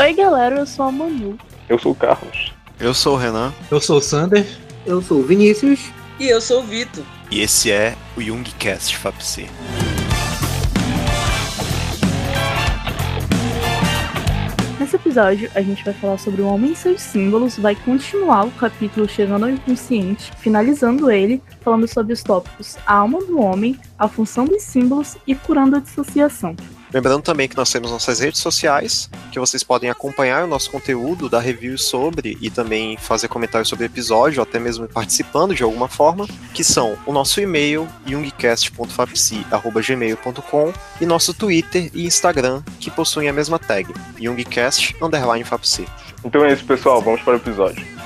Oi, galera, eu sou a Manu. Eu sou o Carlos. Eu sou o Renan. Eu sou o Sander. Eu sou o Vinícius. E eu sou o Vitor. E esse é o Jungcast FAPC. Nesse episódio, a gente vai falar sobre o homem e seus símbolos, vai continuar o capítulo Chegando ao Inconsciente, finalizando ele, falando sobre os tópicos a alma do homem, a função dos símbolos e curando a dissociação. Lembrando também que nós temos nossas redes sociais, que vocês podem acompanhar o nosso conteúdo, dar reviews sobre e também fazer comentários sobre o episódio, ou até mesmo participando de alguma forma, que são o nosso e-mail, jungcast.fapsi.gmail.com e nosso Twitter e Instagram, que possuem a mesma tag, jungcast_fapsi. Então é isso, pessoal. Vamos para o episódio.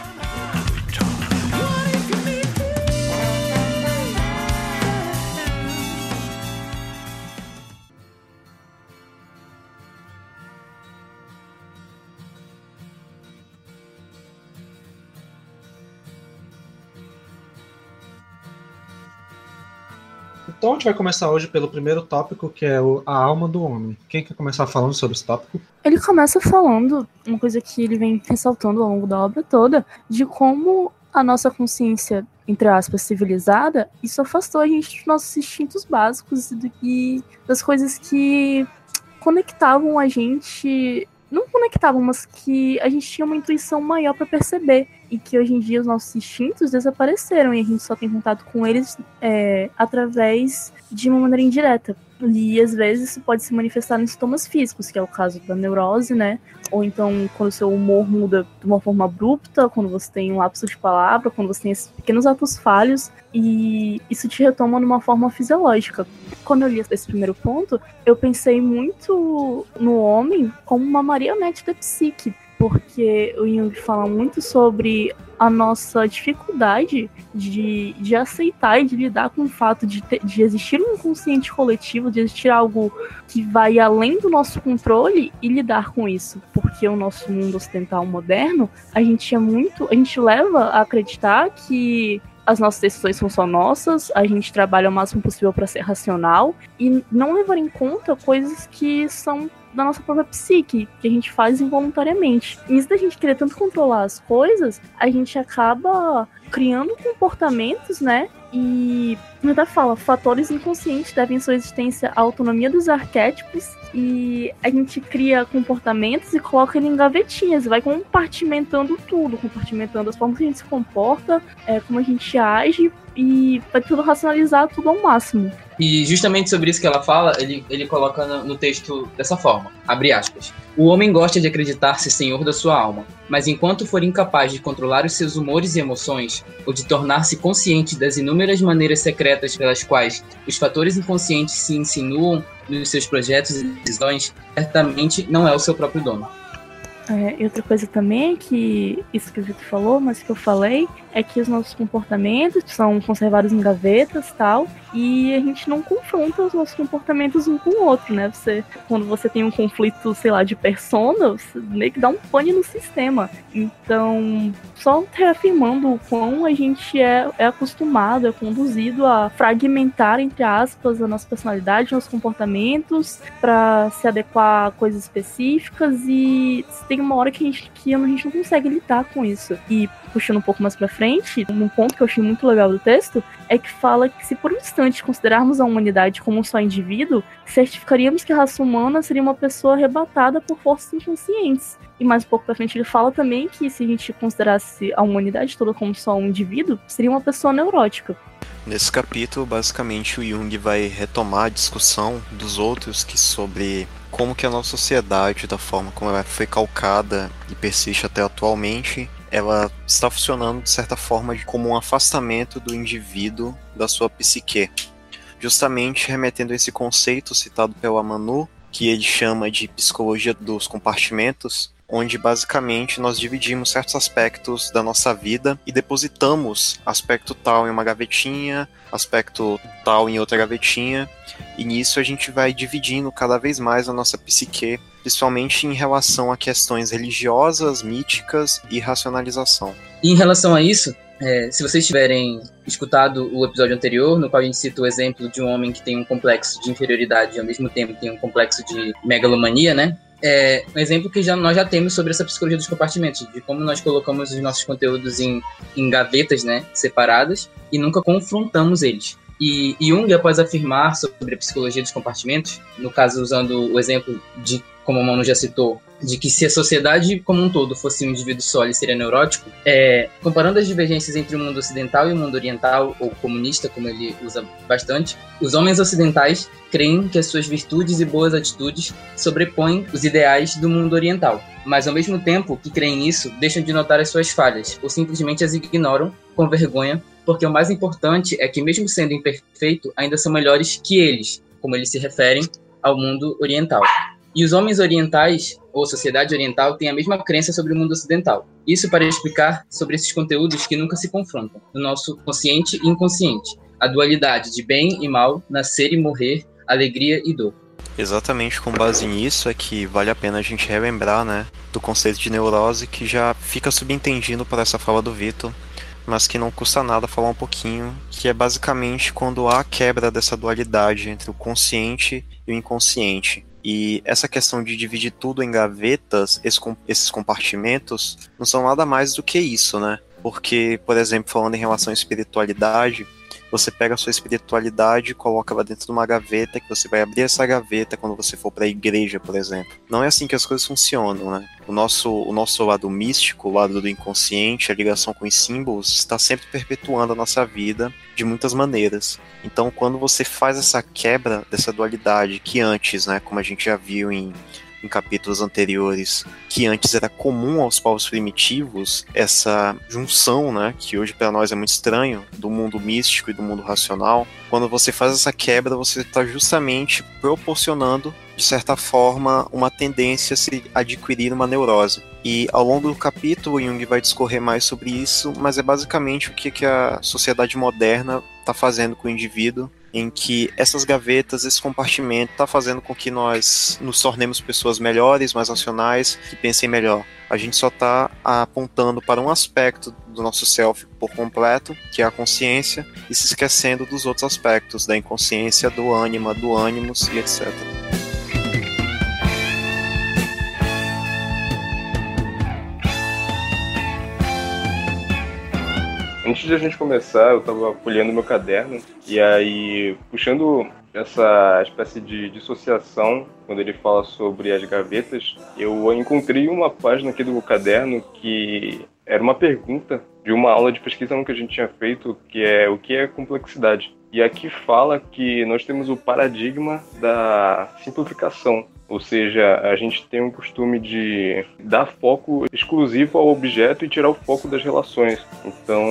Então a gente vai começar hoje pelo primeiro tópico, que é o, a alma do homem. Quem quer começar falando sobre esse tópico? Ele começa falando uma coisa que ele vem ressaltando ao longo da obra toda, de como a nossa consciência, entre aspas, civilizada, isso afastou a gente dos nossos instintos básicos e, do- e das coisas que conectavam a gente. Não conectavam, mas que a gente tinha uma intuição maior para perceber. E que hoje em dia os nossos instintos desapareceram e a gente só tem contato com eles é, através de uma maneira indireta. E às vezes isso pode se manifestar em sintomas físicos, que é o caso da neurose, né? Ou então quando o seu humor muda de uma forma abrupta, quando você tem um lapso de palavra, quando você tem esses pequenos atos falhos, e isso te retoma de uma forma fisiológica. Quando eu li esse primeiro ponto, eu pensei muito no homem como uma marionete da psique, porque o Jung fala muito sobre a nossa dificuldade de, de aceitar e de lidar com o fato de, ter- de existir um inconsciente coletivo, de existir algo que vai além do nosso controle e lidar com isso. Porque o nosso mundo ocidental moderno, a gente é muito. A gente leva a acreditar que as nossas decisões são só nossas, a gente trabalha o máximo possível para ser racional e não levar em conta coisas que são da nossa própria psique, que a gente faz involuntariamente. E isso da gente querer tanto controlar as coisas, a gente acaba criando comportamentos, né? E até fala, fatores inconscientes devem sua existência à autonomia dos arquétipos e a gente cria comportamentos e coloca ele em gavetinhas, vai compartimentando tudo, compartimentando as formas que a gente se comporta, é, como a gente age e vai tudo racionalizar tudo ao máximo. E justamente sobre isso que ela fala, ele, ele coloca no, no texto dessa forma, abre aspas. O homem gosta de acreditar-se senhor da sua alma, mas enquanto for incapaz de controlar os seus humores e emoções, ou de tornar-se consciente das inúmeras maneiras secretas pelas quais os fatores inconscientes se insinuam nos seus projetos e decisões, certamente não é o seu próprio dono. É, e outra coisa também que isso que o Vitor falou, mas que eu falei, é que os nossos comportamentos são conservados em gavetas tal, e a gente não confronta os nossos comportamentos um com o outro, né? Você, quando você tem um conflito, sei lá, de persona, meio que dá um pane no sistema. Então, só reafirmando o quão a gente é, é acostumado, é conduzido a fragmentar, entre aspas, a nossa personalidade, nossos comportamentos, para se adequar a coisas específicas e tem uma hora que a gente, que a gente não consegue lidar com isso. E puxando um pouco mais pra frente, um ponto que eu achei muito legal do texto é que fala que se por um instante considerarmos a humanidade como um só indivíduo, certificaríamos que a raça humana seria uma pessoa arrebatada por forças inconscientes. E mais um pouco pra frente ele fala também que se a gente considerasse a humanidade toda como só um indivíduo, seria uma pessoa neurótica. Nesse capítulo, basicamente, o Jung vai retomar a discussão dos outros que sobre como que a nossa sociedade, da forma como ela foi calcada e persiste até atualmente, ela está funcionando de certa forma como um afastamento do indivíduo da sua psique. Justamente remetendo a esse conceito citado pela Manu, que ele chama de psicologia dos compartimentos, onde basicamente nós dividimos certos aspectos da nossa vida e depositamos aspecto tal em uma gavetinha, aspecto tal em outra gavetinha, e nisso a gente vai dividindo cada vez mais a nossa psique, principalmente em relação a questões religiosas, míticas e racionalização. E em relação a isso, é, se vocês tiverem escutado o episódio anterior, no qual a gente cita o exemplo de um homem que tem um complexo de inferioridade e ao mesmo tempo tem um complexo de megalomania, né? É um exemplo que já, nós já temos sobre essa psicologia dos compartimentos, de como nós colocamos os nossos conteúdos em, em gavetas né, separadas e nunca confrontamos eles. E Jung, após afirmar sobre a psicologia dos compartimentos, no caso usando o exemplo de, como o Mano já citou, de que se a sociedade como um todo fosse um indivíduo só, ele seria neurótico, é, comparando as divergências entre o mundo ocidental e o mundo oriental, ou comunista, como ele usa bastante, os homens ocidentais creem que as suas virtudes e boas atitudes sobrepõem os ideais do mundo oriental. Mas ao mesmo tempo que creem nisso, deixam de notar as suas falhas, ou simplesmente as ignoram com vergonha porque o mais importante é que, mesmo sendo imperfeito, ainda são melhores que eles, como eles se referem ao mundo oriental. E os homens orientais, ou sociedade oriental, têm a mesma crença sobre o mundo ocidental. Isso para explicar sobre esses conteúdos que nunca se confrontam, no nosso consciente e inconsciente, a dualidade de bem e mal, nascer e morrer, alegria e dor. Exatamente com base nisso é que vale a pena a gente relembrar, né, do conceito de neurose que já fica subentendido por essa fala do Vitor, mas que não custa nada falar um pouquinho, que é basicamente quando há a quebra dessa dualidade entre o consciente e o inconsciente. E essa questão de dividir tudo em gavetas, esses compartimentos, não são nada mais do que isso, né? Porque, por exemplo, falando em relação à espiritualidade, você pega a sua espiritualidade coloca ela dentro de uma gaveta, que você vai abrir essa gaveta quando você for para a igreja, por exemplo. Não é assim que as coisas funcionam, né? O nosso, o nosso lado místico, o lado do inconsciente, a ligação com os símbolos, está sempre perpetuando a nossa vida de muitas maneiras. Então, quando você faz essa quebra dessa dualidade que antes, né, como a gente já viu em em capítulos anteriores, que antes era comum aos povos primitivos, essa junção, né, que hoje para nós é muito estranho, do mundo místico e do mundo racional, quando você faz essa quebra, você está justamente proporcionando, de certa forma, uma tendência a se adquirir uma neurose. E ao longo do capítulo, Jung vai discorrer mais sobre isso, mas é basicamente o que, que a sociedade moderna está fazendo com o indivíduo em que essas gavetas, esse compartimento está fazendo com que nós nos tornemos pessoas melhores, mais racionais, que pensem melhor. A gente só está apontando para um aspecto do nosso self por completo, que é a consciência, e se esquecendo dos outros aspectos, da inconsciência, do ânima, do ânimos e etc. Antes de a gente começar, eu estava folheando meu caderno e aí, puxando essa espécie de dissociação, quando ele fala sobre as gavetas, eu encontrei uma página aqui do caderno que era uma pergunta de uma aula de pesquisa que a gente tinha feito, que é o que é complexidade. E aqui fala que nós temos o paradigma da simplificação, ou seja, a gente tem um costume de dar foco exclusivo ao objeto e tirar o foco das relações. Então,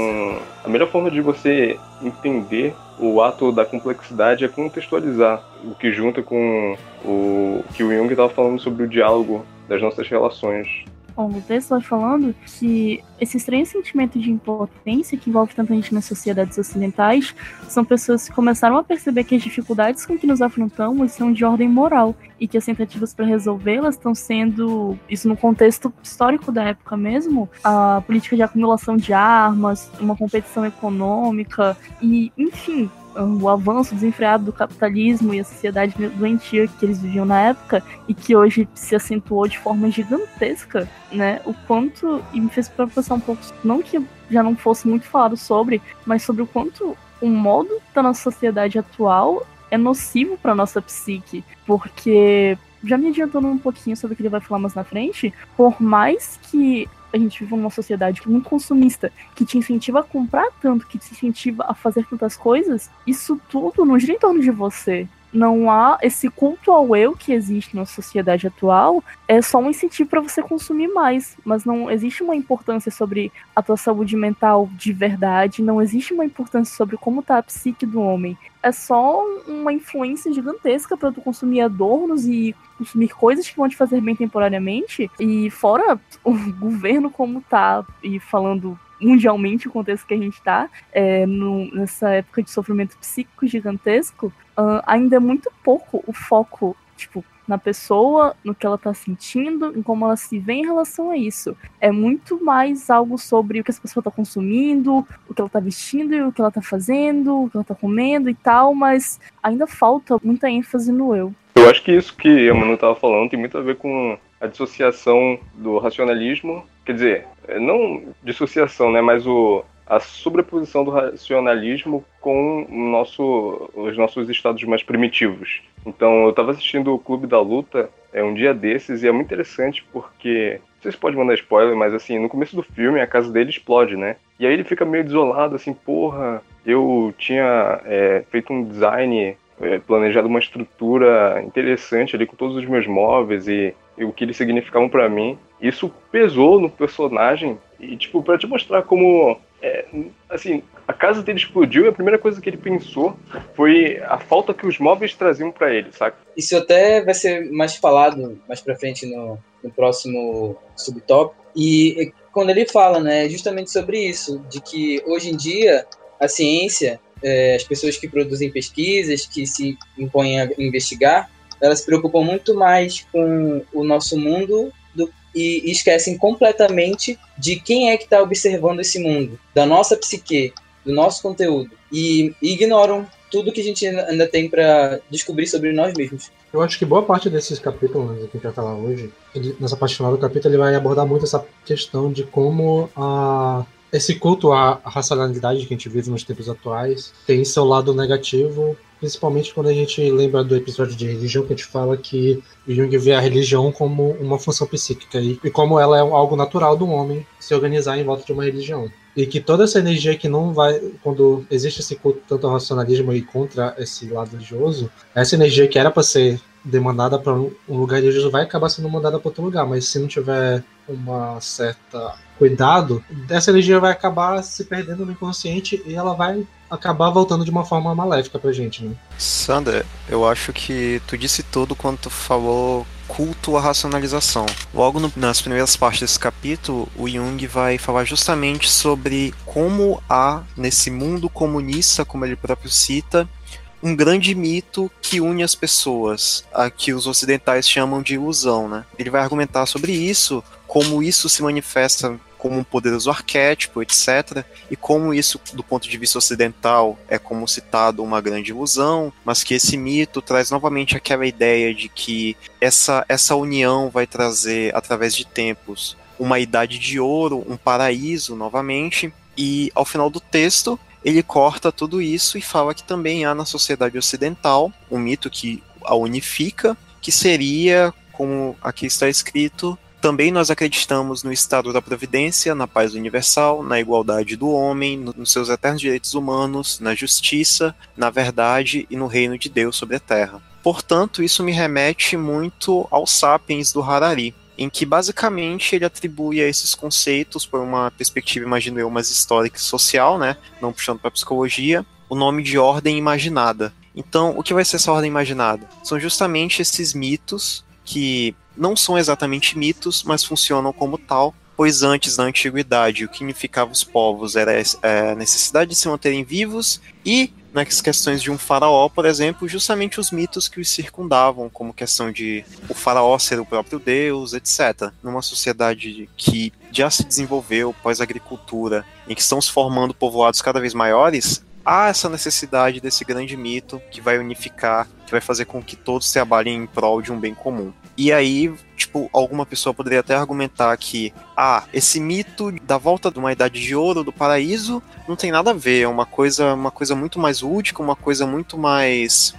a melhor forma de você entender o ato da complexidade é contextualizar, o que junta com o que o Jung estava falando sobre o diálogo das nossas relações O texto vai falando que esse estranho sentimento de impotência que envolve tanta gente nas sociedades ocidentais são pessoas que começaram a perceber que as dificuldades com que nos afrontamos são de ordem moral e que as tentativas para resolvê-las estão sendo, isso no contexto histórico da época mesmo, a política de acumulação de armas, uma competição econômica e, enfim, o avanço desenfreado do capitalismo e a sociedade doentia que eles viviam na época e que hoje se acentuou de forma gigantesca, né? O quanto e me fez pensar um pouco, não que já não fosse muito falado sobre, mas sobre o quanto o modo da nossa sociedade atual é nocivo para nossa psique, porque já me adiantando um pouquinho sobre o que ele vai falar mais na frente, por mais que a gente vive numa sociedade muito consumista, que te incentiva a comprar tanto, que te incentiva a fazer tantas coisas, isso tudo não gira em torno de você. Não há esse culto ao eu que existe na sociedade atual, é só um incentivo para você consumir mais, mas não existe uma importância sobre a tua saúde mental de verdade, não existe uma importância sobre como está a psique do homem. É só uma influência gigantesca para tu consumir adornos e consumir coisas que vão te fazer bem temporariamente. E fora o governo como tá, e falando mundialmente o contexto que a gente está, é, nessa época de sofrimento psíquico gigantesco, uh, ainda é muito pouco o foco, tipo, na pessoa, no que ela tá sentindo, em como ela se vê em relação a isso. É muito mais algo sobre o que essa pessoa tá consumindo, o que ela tá vestindo, o que ela tá fazendo, o que ela tá comendo e tal, mas ainda falta muita ênfase no eu. Eu acho que isso que a Manu tava falando tem muito a ver com a dissociação do racionalismo, quer dizer, não dissociação, né, mas o, a sobreposição do racionalismo com nosso, os nossos estados mais primitivos. Então, eu estava assistindo o Clube da Luta é um dia desses e é muito interessante porque não sei se pode mandar spoiler, mas assim, no começo do filme a casa dele explode, né? E aí ele fica meio desolado, assim, porra, eu tinha é, feito um design, é, planejado uma estrutura interessante ali com todos os meus móveis e, e o que eles significavam para mim. Isso pesou no personagem e, tipo, para te mostrar como é, assim, a casa dele explodiu e a primeira coisa que ele pensou foi a falta que os móveis traziam para ele, saca? Isso até vai ser mais falado mais para frente no, no próximo subtópico. E quando ele fala, né, justamente sobre isso, de que hoje em dia a ciência, é, as pessoas que produzem pesquisas, que se impõem a investigar, elas se preocupam muito mais com o nosso mundo e esquecem completamente de quem é que está observando esse mundo, da nossa psique, do nosso conteúdo, e, ignoram tudo que a gente ainda tem para descobrir sobre nós mesmos. Eu acho que boa parte desses capítulos que a gente vai falar hoje, ele, nessa parte final do capítulo, ele vai abordar muito essa questão de como a, esse culto à racionalidade que a gente vive nos tempos atuais tem seu lado negativo principalmente quando a gente lembra do episódio de religião, que a gente fala que Jung vê a religião como uma função psíquica e, e como ela é algo natural do homem se organizar em volta de uma religião. E que toda essa energia que não vai, quando existe esse culto tanto ao racionalismo e contra esse lado religioso, essa energia que era para ser demandada para um lugar religioso vai acabar sendo mandada para outro lugar, mas se não tiver uma certa cuidado, essa energia vai acabar se perdendo no inconsciente e ela vai acabar voltando de uma forma maléfica pra gente, né? Sandra, eu acho que tu disse tudo quando tu falou culto à racionalização. Logo no, nas primeiras partes desse capítulo, o Jung vai falar justamente sobre como há, nesse mundo comunista, como ele próprio cita, um grande mito que une as pessoas, a que os ocidentais chamam de ilusão, né? Ele vai argumentar sobre isso, como isso se manifesta como um poderoso arquétipo, etc. E como isso, do ponto de vista ocidental, é como citado uma grande ilusão, mas que esse mito traz novamente aquela ideia de que essa, essa união vai trazer, através de tempos, uma idade de ouro, um paraíso novamente. E ao final do texto, ele corta tudo isso e fala que também há na sociedade ocidental um mito que a unifica, que seria, como aqui está escrito, também nós acreditamos no Estado da Providência, na paz universal, na igualdade do homem, nos seus eternos direitos humanos, na justiça, na verdade e no reino de Deus sobre a terra. Portanto, isso me remete muito aos Sapiens do Harari, em que basicamente ele atribui a esses conceitos, por uma perspectiva, imagino eu, mais histórica e social, né, não puxando para psicologia, o nome de ordem imaginada. Então, o que vai ser essa ordem imaginada? São justamente esses mitos que não são exatamente mitos, mas funcionam como tal, pois antes da antiguidade o que unificava os povos era é, a necessidade de se manterem vivos e nas questões de um faraó, por exemplo, justamente os mitos que os circundavam, como questão de o faraó ser o próprio deus, etc. Numa sociedade que já se desenvolveu pós-agricultura, em que estão se formando povoados cada vez maiores, há essa necessidade desse grande mito que vai unificar, vai fazer com que todos trabalhem em prol de um bem comum. E aí, tipo, alguma pessoa poderia até argumentar que, ah, esse mito da volta de uma idade de ouro do paraíso não tem nada a ver, é uma coisa, uma coisa muito mais lúdica, uma coisa muito mais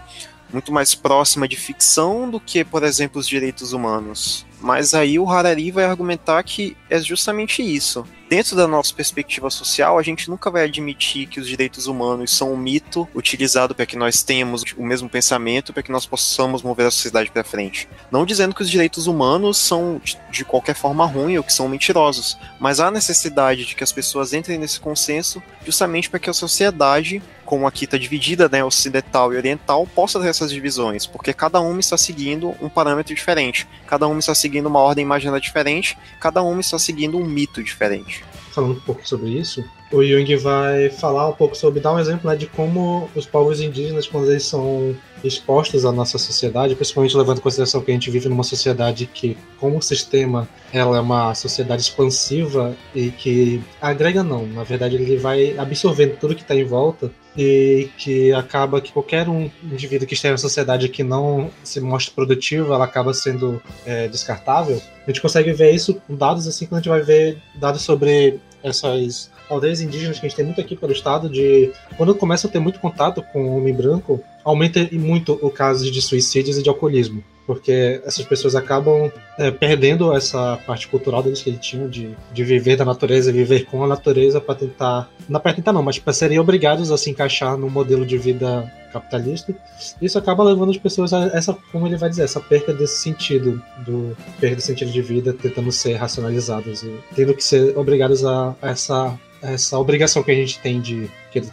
muito mais próxima de ficção do que, por exemplo, os direitos humanos. Mas aí o Harari vai argumentar que é justamente isso dentro da nossa perspectiva social, a gente nunca vai admitir que os direitos humanos são um mito utilizado para que nós tenhamos o mesmo pensamento, para que nós possamos mover a sociedade para frente. Não dizendo que os direitos humanos são de qualquer forma ruins ou que são mentirosos, mas há necessidade de que as pessoas entrem nesse consenso justamente para que a sociedade como aqui está dividida, né, ocidental e oriental, possa ter essas divisões, porque cada uma está seguindo um parâmetro diferente, cada uma está seguindo uma ordem imaginária diferente, cada uma está seguindo um mito diferente. Falando um pouco sobre isso, o Jung vai falar um pouco sobre, dar um exemplo né, de como os povos indígenas, quando eles são expostos à nossa sociedade, principalmente levando em consideração que a gente vive numa sociedade que, como sistema, ela é uma sociedade expansiva e que agrega não, na verdade ele vai absorvendo tudo que está em volta e que acaba que qualquer um indivíduo que esteja na sociedade que não se mostre produtivo, ela acaba sendo é, descartável. A gente consegue ver isso com dados assim quando a gente vai ver dados sobre essas aldeias indígenas que a gente tem muito aqui pelo estado de quando começa a ter muito contato com o homem branco, aumenta muito o caso de suicídios e de alcoolismo porque essas pessoas acabam é, perdendo essa parte cultural deles que eles tinham de, de viver da natureza, viver com a natureza para tentar, não para tentar não, mas para serem obrigados a se encaixar no modelo de vida capitalista. Isso acaba levando as pessoas a essa, como ele vai dizer, essa perca desse sentido, do perda de sentido de vida, tentando ser racionalizadas e tendo que ser obrigados a essa essa obrigação que a gente tem de,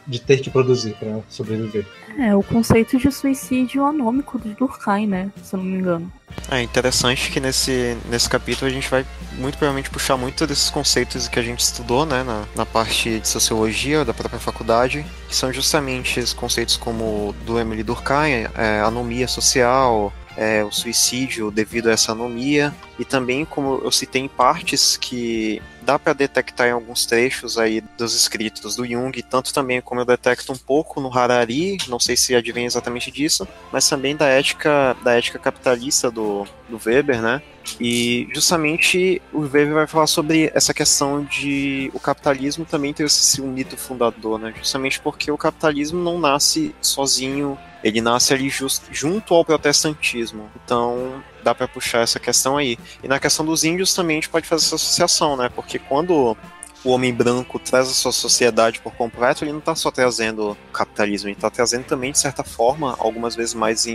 de ter que produzir para sobreviver. É, o conceito de suicídio anômico do Durkheim, né? Se eu não me engano. É interessante que nesse, nesse capítulo a gente vai muito provavelmente puxar muito desses conceitos que a gente estudou né, na, na parte de sociologia da própria faculdade, que são justamente esses conceitos como do Emily Durkheim, é, anomia social, é, o suicídio devido a essa anomia, e também, como eu citei em partes que dá para detectar em alguns trechos aí dos escritos do Jung, tanto também como eu detecto um pouco no Harari, não sei se advém exatamente disso, mas também da ética da ética capitalista do, do Weber, né? E justamente o Weber vai falar sobre essa questão de o capitalismo também ter esse um mito fundador, né? Justamente porque o capitalismo não nasce sozinho, ele nasce ali just, junto ao protestantismo. Então, dá para puxar essa questão aí. E na questão dos índios também a gente pode fazer essa associação, né? Porque quando o homem branco traz a sua sociedade por completo, ele não está só trazendo capitalismo, ele está trazendo também, de certa forma, algumas vezes mais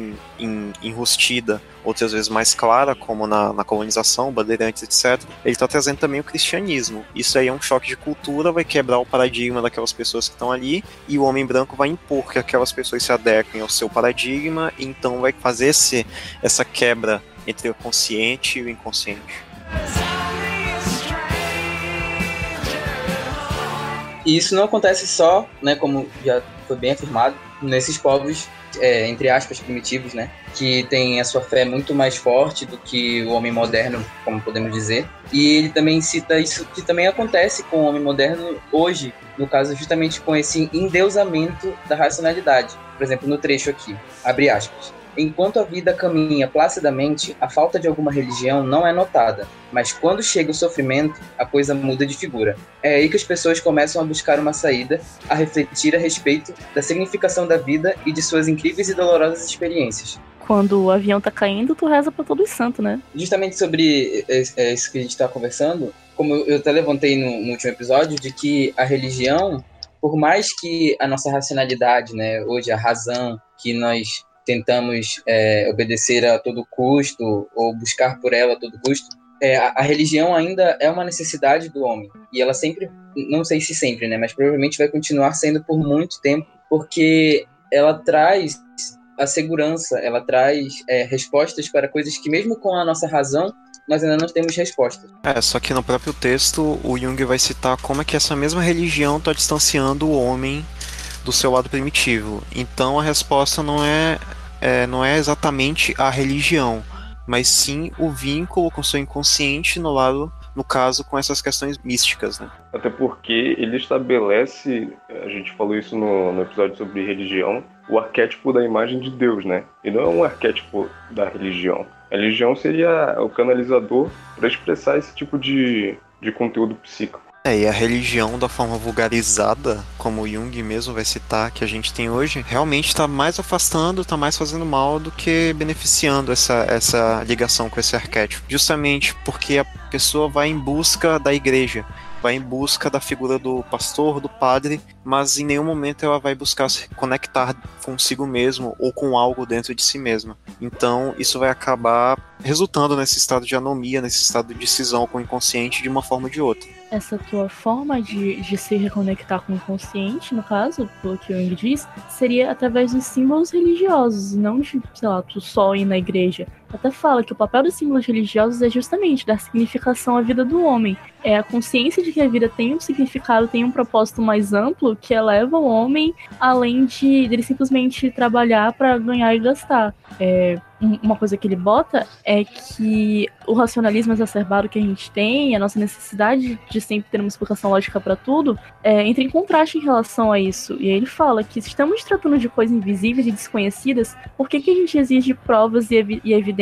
enrustida, outras vezes mais clara, como na, na colonização, bandeirantes, etc. Ele está trazendo também o cristianismo. Isso aí é um choque de cultura, vai quebrar o paradigma daquelas pessoas que estão ali, e o homem branco vai impor que aquelas pessoas se adequem ao seu paradigma, e então vai fazer esse, essa quebra entre o consciente e o inconsciente. E isso não acontece só, né, como já foi bem afirmado, nesses povos, é, entre aspas, primitivos, né, que tem a sua fé muito mais forte do que o homem moderno, como podemos dizer. E ele também cita isso que também acontece com o homem moderno hoje, no caso justamente com esse endeusamento da racionalidade. Por exemplo, no trecho aqui, abre aspas. Enquanto a vida caminha placidamente, a falta de alguma religião não é notada, mas quando chega o sofrimento, a coisa muda de figura. É aí que as pessoas começam a buscar uma saída, a refletir a respeito da significação da vida e de suas incríveis e dolorosas experiências. Quando o avião tá caindo, tu reza pra todos os santos, né? Justamente sobre é, isso que a gente tá conversando, como eu até levantei no, no último episódio, de que a religião, por mais que a nossa racionalidade, né, hoje a razão que nós tentamos é, obedecer a todo custo ou buscar por ela a todo custo, é, a, a, religião ainda é uma necessidade do homem e ela sempre, não sei se sempre, né, mas provavelmente vai continuar sendo por muito tempo, porque ela traz a segurança, ela traz é, respostas para coisas que mesmo com a nossa razão nós ainda não temos respostas. É, só que no próprio texto o Jung vai citar como é que essa mesma religião está distanciando o homem do seu lado primitivo. Então a resposta não é, é, não é exatamente a religião, mas sim o vínculo com o seu inconsciente no lado, no caso, com essas questões místicas, né? Até porque ele estabelece, a gente falou isso no, no episódio sobre religião, o arquétipo da imagem de Deus, né? E não é um arquétipo da religião. A religião seria o canalizador para expressar esse tipo de, de conteúdo psíquico. É, e a religião da forma vulgarizada, como Jung mesmo vai citar que a gente tem hoje, realmente está mais afastando, está mais fazendo mal do que beneficiando essa, essa ligação com esse arquétipo. Justamente porque a pessoa vai em busca da igreja vai em busca da figura do pastor, do padre, mas em nenhum momento ela vai buscar se conectar consigo mesmo ou com algo dentro de si mesma. Então, isso vai acabar resultando nesse estado de anomia, nesse estado de cisão com o inconsciente de uma forma ou de outra. Essa tua forma de, de se reconectar com o inconsciente, no caso, pelo que o Jung diz, seria através de símbolos religiosos, não de, sei lá, tu só ir na igreja até fala que o papel dos símbolos religiosos é justamente dar significação à vida do homem. É a consciência de que a vida tem um significado, tem um propósito mais amplo que eleva o homem além de ele simplesmente trabalhar para ganhar e gastar. É, uma coisa que ele bota é que o racionalismo exacerbado que a gente tem, a nossa necessidade de sempre ter uma explicação lógica para tudo, é, entra em contraste em relação a isso. E aí ele fala que se estamos tratando de coisas invisíveis e desconhecidas, por que, que a gente exige provas e, ev e evidências?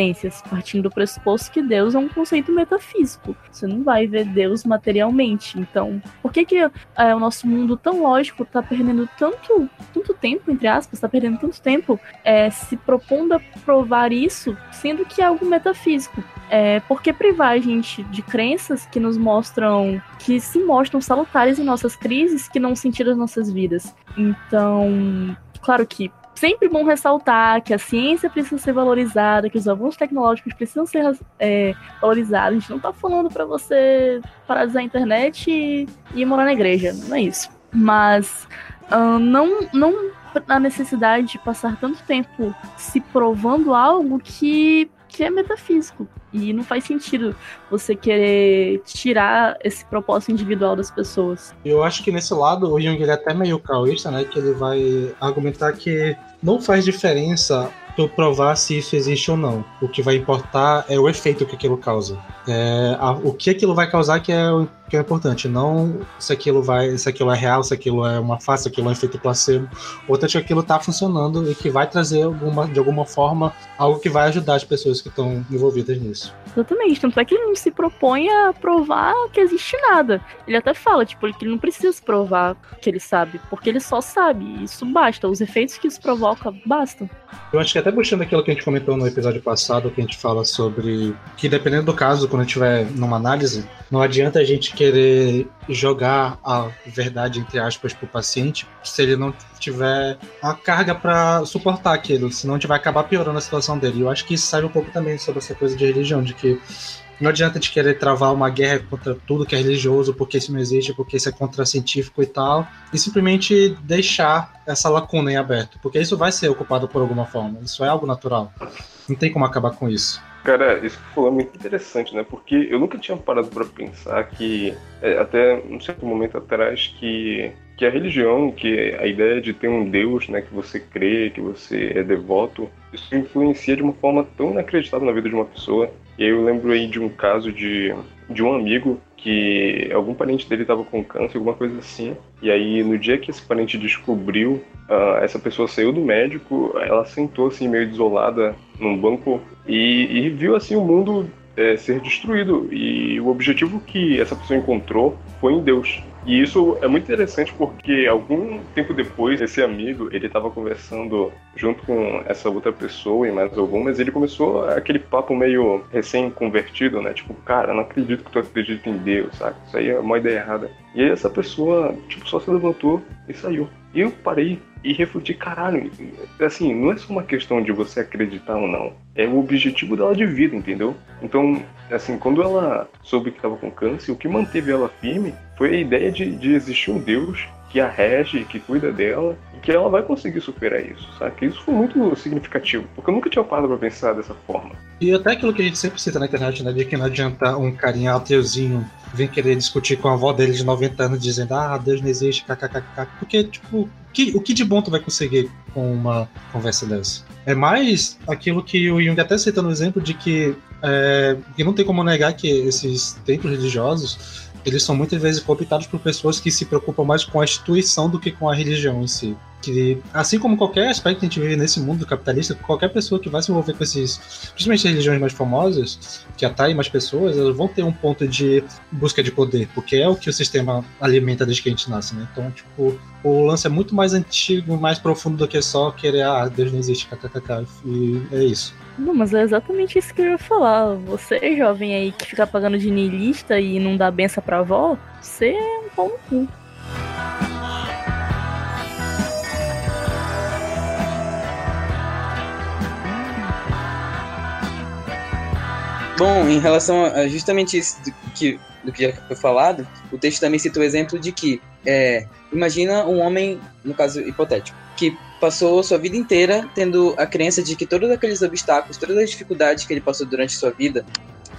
Partindo do pressuposto que Deus é um conceito metafísico. Você não vai ver Deus materialmente. Então, por que, que é, o nosso mundo tão lógico está perdendo tanto, tanto tempo, entre aspas, está perdendo tanto tempo é, se propondo a provar isso, sendo que é algo metafísico. É, por que privar a gente de crenças que nos mostram, que se mostram salutares em nossas crises, que não sentiram as nossas vidas? Então, claro que sempre bom ressaltar que a ciência precisa ser valorizada, que os avanços tecnológicos precisam ser é, valorizados. A gente não está falando para você paralisar a internet e, e morar na igreja, não é isso. Mas uh, não, não a necessidade de passar tanto tempo se provando algo que, que é metafísico. E não faz sentido você querer tirar esse propósito individual das pessoas. Eu acho que nesse lado o Jung ele é até meio caoísta, né? Que ele vai argumentar que não faz diferença tu provar se isso existe ou não. O que vai importar é o efeito que aquilo causa. É, a, o que aquilo vai causar que é o que é importante, não se aquilo vai, se aquilo é real, se aquilo é uma face, se aquilo é um efeito placebo. O importante é que aquilo está funcionando e que vai trazer alguma, de alguma forma algo que vai ajudar as pessoas que estão envolvidas nisso. Exatamente, tanto é que ele não se propõe a provar que existe nada. Ele até fala, tipo, que ele não precisa provar que ele sabe, porque ele só sabe, isso basta. Os efeitos que isso provoca bastam. Eu acho que até puxando aquilo que a gente comentou no episódio passado, que a gente fala sobre que dependendo do caso, quando estiver numa análise, não adianta a gente querer jogar a verdade, entre aspas, para o paciente se ele não tiver a carga para suportar aquilo, senão a gente vai acabar piorando a situação dele. Eu acho que isso sai um pouco também sobre essa coisa de religião, de que não adianta de querer travar uma guerra contra tudo que é religioso, porque isso não existe, porque isso é contracientífico e tal, e simplesmente deixar essa lacuna em aberto, porque isso vai ser ocupado por alguma forma, isso é algo natural. Não tem como acabar com isso. Cara, isso que falou é muito interessante, né? Porque eu nunca tinha parado para pensar que, é, até um certo momento atrás, que, que a religião, que a ideia de ter um Deus, né, que você crê, que você é devoto, isso influencia de uma forma tão inacreditável na vida de uma pessoa. E aí eu lembro aí de um caso de, de um amigo que algum parente dele estava com câncer, alguma coisa assim. E aí, no dia que esse parente descobriu, uh, essa pessoa saiu do médico, ela sentou assim, meio desolada num banco e, e viu assim o mundo é, ser destruído. E o objetivo que essa pessoa encontrou foi em Deus. E isso é muito interessante porque algum tempo depois, esse amigo, ele estava conversando junto com essa outra pessoa e mais algumas, ele começou aquele papo meio recém-convertido, né? Tipo, cara, não acredito que tu acredita em Deus, sabe? Isso aí é uma ideia errada. E aí essa pessoa, tipo, só se levantou e saiu. E eu parei e refleti, caralho, assim, não é só uma questão de você acreditar ou não, é o objetivo dela de vida, entendeu? Então, assim, quando ela soube que estava com câncer, o que manteve ela firme foi a ideia de, de existir um Deus que a rege, que cuida dela, e que ela vai conseguir superar isso, sabe? Isso foi muito significativo, porque eu nunca tinha parado pra pensar dessa forma. E até aquilo que a gente sempre cita na internet, né, de que não adianta um carinha ateuzinho vir querer discutir com a avó dele de 90 anos, dizendo, ah, Deus não existe, kkkk, porque, tipo, que, o que de bom tu vai conseguir com uma conversa dessa? É mais aquilo que o Jung até cita no exemplo de que, é, que não tem como negar que esses templos religiosos eles são muitas vezes cooptados por pessoas que se preocupam mais com a instituição do que com a religião em si. Que, assim como qualquer aspecto que a gente vive nesse mundo capitalista, qualquer pessoa que vai se envolver com esses, principalmente as religiões mais famosas, que atraem mais pessoas, elas vão ter um ponto de busca de poder, porque é o que o sistema alimenta desde que a gente nasce, né? Então, tipo, o lance é muito mais antigo, mais profundo do que só querer, ah, Deus não existe, kkkk, e é isso. Não, mas é exatamente isso que eu ia falar. Você, jovem aí, que fica pagando de niilista e não dá benção pra avó, você é um pau no cu. Bom, em relação a justamente isso do que, do que já foi falado, o texto também cita o exemplo de que, é, imagina um homem, no caso hipotético, que passou sua vida inteira tendo a crença de que todos aqueles obstáculos, todas as dificuldades que ele passou durante sua vida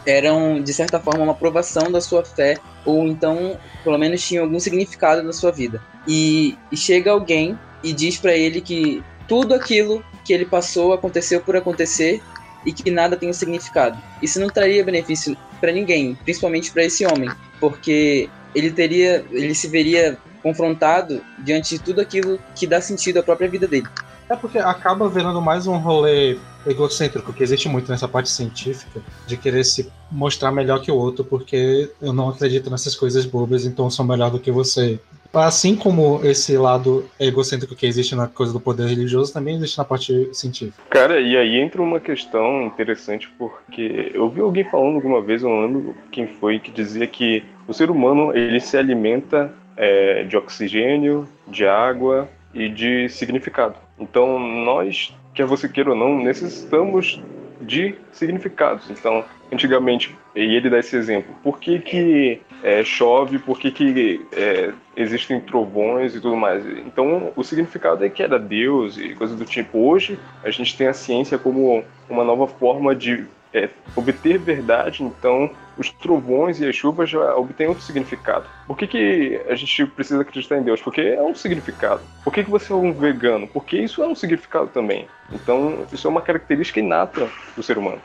eram, de certa forma, uma aprovação da sua fé, ou então, pelo menos, tinham algum significado na sua vida. E, e chega alguém e diz para ele que tudo aquilo que ele passou aconteceu por acontecer e que nada tem um significado. Isso não traria benefício para ninguém, principalmente para esse homem, porque ele teria, ele se veria confrontado diante de tudo aquilo que dá sentido à própria vida dele. É porque acaba virando mais um rolê egocêntrico, que existe muito nessa parte científica, de querer se mostrar melhor que o outro, porque eu não acredito nessas coisas bobas, então sou melhor do que você. Assim como esse lado egocêntrico que existe na coisa do poder religioso, também existe na parte científica. Cara, e aí entra uma questão interessante, porque eu vi alguém falando alguma vez, eu não lembro quem foi, que dizia que o ser humano ele se alimenta é, de oxigênio, de água e de significado. Então, nós, quer você queira ou não, necessitamos de significados. Então, antigamente, e ele dá esse exemplo, por que, que é, chove, por que, é, existem trovões e tudo mais. Então, o significado é que era Deus e coisas do tipo. Hoje, a gente tem a ciência como uma nova forma de é, obter verdade, então os trovões e as chuvas já obtêm outro significado. Por que, que a gente precisa acreditar em Deus? Porque é um significado. Por que, que você é um vegano? Porque isso é um significado também. Então, isso é uma característica inata do ser humano.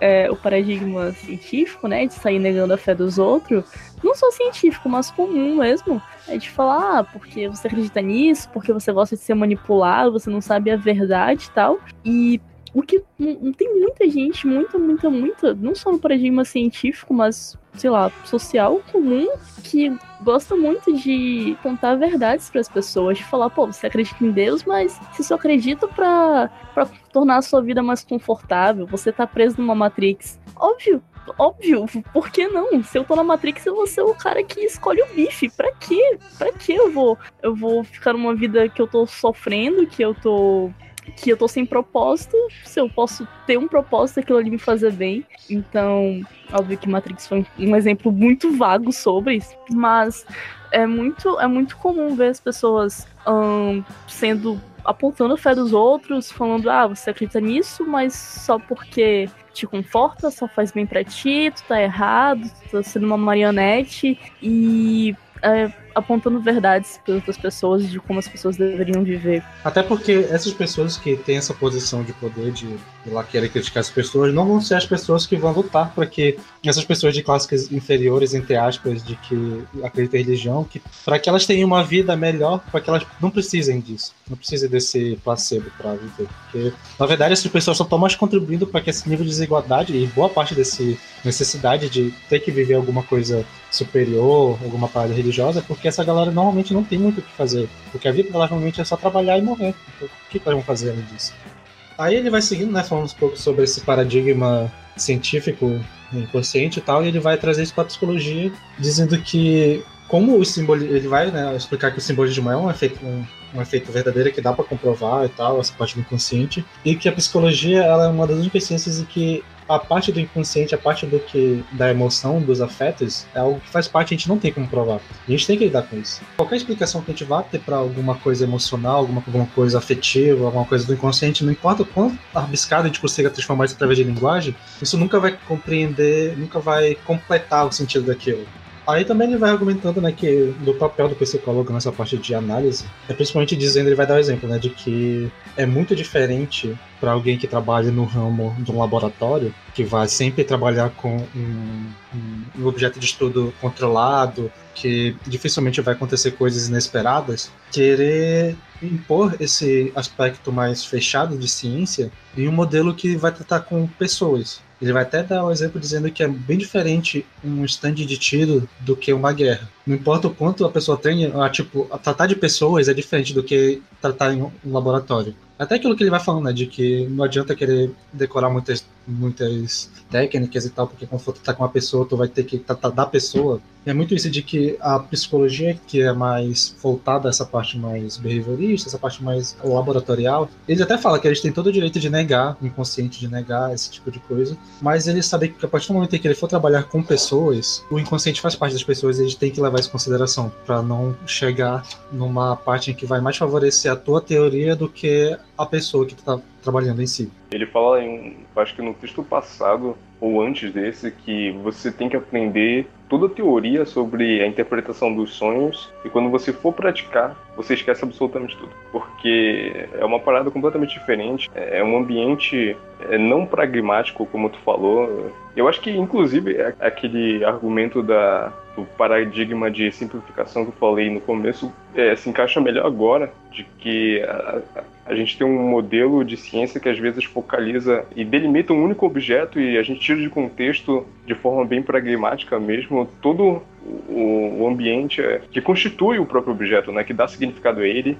É, o paradigma científico, né, de sair negando a fé dos outros, não só científico, mas comum mesmo, é de falar, ah, porque você acredita nisso, porque você gosta de ser manipulado, você não sabe a verdade e tal. E o que tem muita gente, muita, muita, muita, não só no paradigma científico, mas, sei lá, social comum, que gosta muito de contar verdades para as pessoas, de falar, pô, você acredita em Deus, mas você só acredita para tornar a sua vida mais confortável, você tá preso numa Matrix. Óbvio, óbvio, por que não? Se eu tô na Matrix, eu vou ser o cara que escolhe o bife. Pra quê? Pra que eu vou eu vou ficar numa vida que eu tô sofrendo, que eu tô que eu tô sem propósito, se eu posso ter um propósito, aquilo ali me fazer bem. Então, óbvio que Matrix foi um exemplo muito vago sobre isso, mas é muito, é muito comum ver as pessoas sendo apontando a fé dos outros, falando, ah, você acredita nisso, mas só porque te conforta, só faz bem pra ti, tu tá errado, tu tá sendo uma marionete, e é, apontando verdades para outras pessoas de como as pessoas deveriam viver. Até porque essas pessoas que têm essa posição de poder de, de lá querer criticar as pessoas não vão ser as pessoas que vão lutar para que essas pessoas de classes inferiores, entre aspas, de que acreditam em religião, que para que elas tenham uma vida melhor, para que elas não precisem disso, não precisem desse placebo para viver. Porque na verdade essas pessoas só estão mais contribuindo para que esse nível de desigualdade e boa parte desse necessidade de ter que viver alguma coisa superior, alguma parada religiosa, porque essa galera normalmente não tem muito o que fazer. Porque a vida delas normalmente é só trabalhar e morrer. Então, o que elas vão fazer além disso? Aí ele vai seguindo, né, falando um pouco sobre esse paradigma científico inconsciente e tal, e ele vai trazer isso para a psicologia, dizendo que como o simbolismo, ele vai né, explicar que o simbolismo é um efeito, um, um efeito verdadeiro que dá para comprovar e tal, essa parte do inconsciente, e que a psicologia ela é uma das ciências em que a parte do inconsciente, a parte do que da emoção, dos afetos, é algo que faz parte, a gente não tem como provar. A gente tem que lidar com isso. Qualquer explicação que a gente vá ter para alguma coisa emocional, alguma, alguma coisa afetiva, alguma coisa do inconsciente, não importa o quanto arbiscado a gente consiga transformar isso através de linguagem, isso nunca vai compreender, nunca vai completar o sentido daquilo. Aí também ele vai argumentando, né, que do papel do psicólogo nessa parte de análise, é principalmente dizendo, ele vai dar o exemplo, né, de que é muito diferente para alguém que trabalha no ramo de um laboratório, que vai sempre trabalhar com um, um, objeto de estudo controlado, que dificilmente vai acontecer coisas inesperadas, querer impor esse aspecto mais fechado de ciência em um modelo que vai tratar com pessoas. Ele vai até dar um exemplo dizendo que é bem diferente um stand de tiro do que uma guerra. Não importa o quanto a pessoa tenha, a, tipo, tratar de pessoas é diferente do que tratar em um laboratório. Até aquilo que ele vai falando, né, de que não adianta querer decorar muitas, muitas técnicas e tal, porque quando for tratar com uma pessoa, tu vai ter que tratar da pessoa. É muito isso de que a psicologia, que é mais voltada a essa parte mais behaviorista, essa parte mais laboratorial, eles até falam que eles têm todo o direito de negar, inconsciente de negar esse tipo de coisa, mas eles sabem que a partir do momento em que ele for trabalhar com pessoas, o inconsciente faz parte das pessoas e eles têm que levar isso em consideração, para não chegar numa parte em que vai mais favorecer a tua teoria do que a pessoa que está trabalhando em si. Ele fala, em, acho que no texto passado, ou antes desse, que você tem que aprender toda a teoria sobre a interpretação dos sonhos e quando você for praticar, você esquece absolutamente tudo. Porque é uma parada completamente diferente, é um ambiente é, não pragmático, como tu falou. Eu acho que, inclusive, é aquele argumento da, do paradigma de simplificação que eu falei no começo é, se encaixa melhor agora, de que a, a gente tem um modelo de ciência que às vezes focaliza e delimita um único objeto e a gente tira de contexto de forma bem pragmática mesmo todo o, o ambiente é, que constitui o próprio objeto, né, que dá significado a ele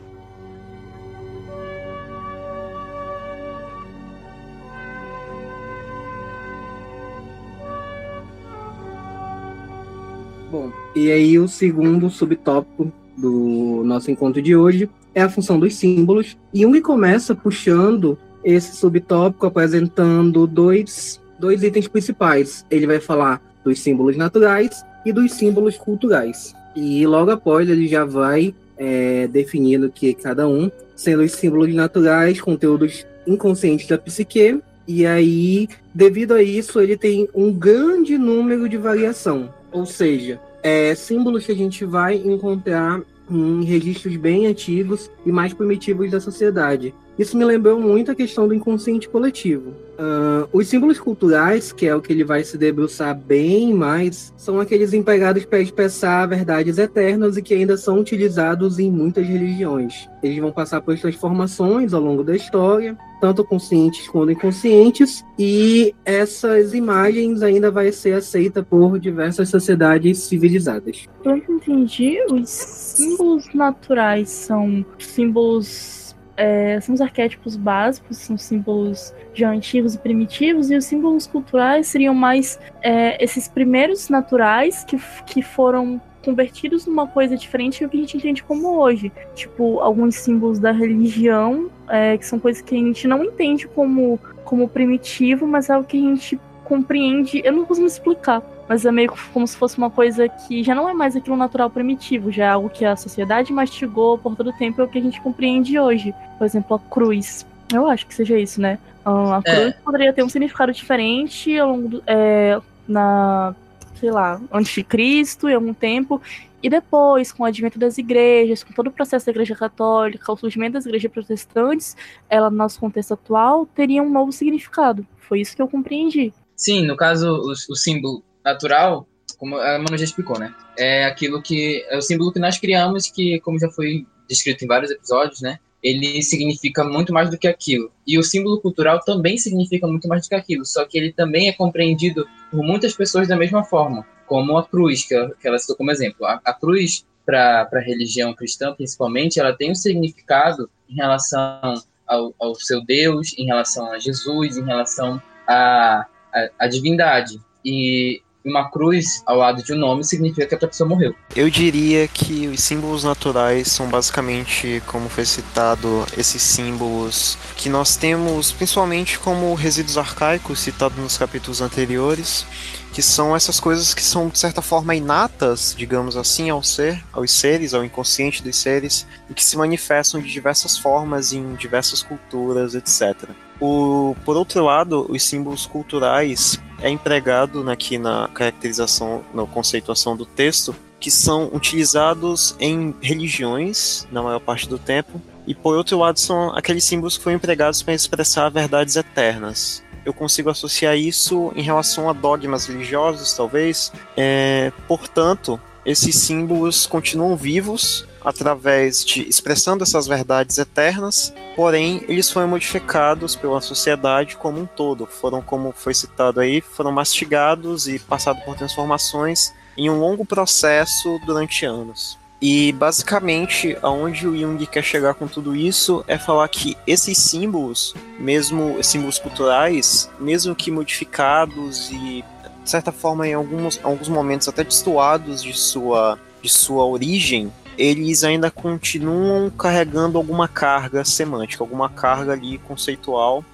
Bom, e aí o segundo subtópico do nosso encontro de hoje é a função dos símbolos. Jung começa puxando esse subtópico apresentando dois, dois itens principais. Ele vai falar dos símbolos naturais e dos símbolos culturais. E logo após ele já vai é, definindo que cada um, sendo os símbolos naturais, conteúdos inconscientes da psique, e aí, devido a isso, ele tem um grande número de variação. Ou seja, é, símbolos que a gente vai encontrar em registros bem antigos e mais primitivos da sociedade. Isso me lembrou muito a questão do inconsciente coletivo. Uh, os símbolos culturais, que é o que ele vai se debruçar bem mais, são aqueles empregados para expressar verdades eternas e que ainda são utilizados em muitas religiões. Eles vão passar por transformações ao longo da história, tanto conscientes quanto inconscientes, e essas imagens ainda vai ser aceita por diversas sociedades civilizadas. Eu entendi, os símbolos naturais são símbolos é, são os arquétipos básicos, são símbolos já antigos e primitivos, e os símbolos culturais seriam mais é, esses primeiros naturais que, que foram convertidos numa coisa diferente do que a gente entende como hoje. Tipo, alguns símbolos da religião, é, que são coisas que a gente não entende como, como primitivo, mas é o que a gente compreende. Eu não consigo explicar mas é meio como se fosse uma coisa que já não é mais aquilo natural primitivo, já é algo que a sociedade mastigou por todo o tempo, é o que a gente compreende hoje. Por exemplo, a cruz. Eu acho que seja isso, né? Ah, a cruz é. poderia ter um significado diferente ao longo do, é, na, sei lá, antes de Cristo, em algum tempo, e depois, com o advento das igrejas, com todo o processo da igreja católica, o surgimento das igrejas protestantes, ela, no nosso contexto atual, teria um novo significado. Foi isso que eu compreendi. Sim, no caso, o, o símbolo natural, como a Manu já explicou, né? É aquilo que é o símbolo que nós criamos, que como já foi descrito em vários episódios, né? Ele significa muito mais do que aquilo. E o símbolo cultural também significa muito mais do que aquilo, só que ele também é compreendido por muitas pessoas da mesma forma, como a cruz, que, ela citou como exemplo. A, a cruz, para a religião cristã principalmente, ela tem um significado em relação ao, ao seu Deus, em relação a Jesus, em relação à a, a, a divindade. E uma cruz ao lado de um nome significa que a pessoa morreu. Eu diria que os símbolos naturais são basicamente, como foi citado, esses símbolos que nós temos principalmente como resíduos arcaicos citados nos capítulos anteriores, que são essas coisas que são de certa forma inatas, digamos assim, ao ser, aos seres, ao inconsciente dos seres, e que se manifestam de diversas formas em diversas culturas, etc. O, por outro lado, os símbolos culturais é empregado aqui na caracterização, na conceituação do texto, que são utilizados em religiões na maior parte do tempo, e por outro lado são aqueles símbolos que foram empregados para expressar verdades eternas. Eu consigo associar isso em relação a dogmas religiosos, talvez. É, portanto, esses símbolos continuam vivos através de expressando essas verdades eternas, porém eles foram modificados pela sociedade como um todo, foram como foi citado aí, foram mastigados e passados por transformações em um longo processo durante anos. E basicamente, aonde o Jung quer chegar com tudo isso é falar que esses símbolos, mesmo símbolos culturais, mesmo que modificados e de certa forma, em alguns, alguns momentos até destoados de sua, de sua origem, eles ainda continuam carregando alguma carga semântica, alguma carga ali conceitual,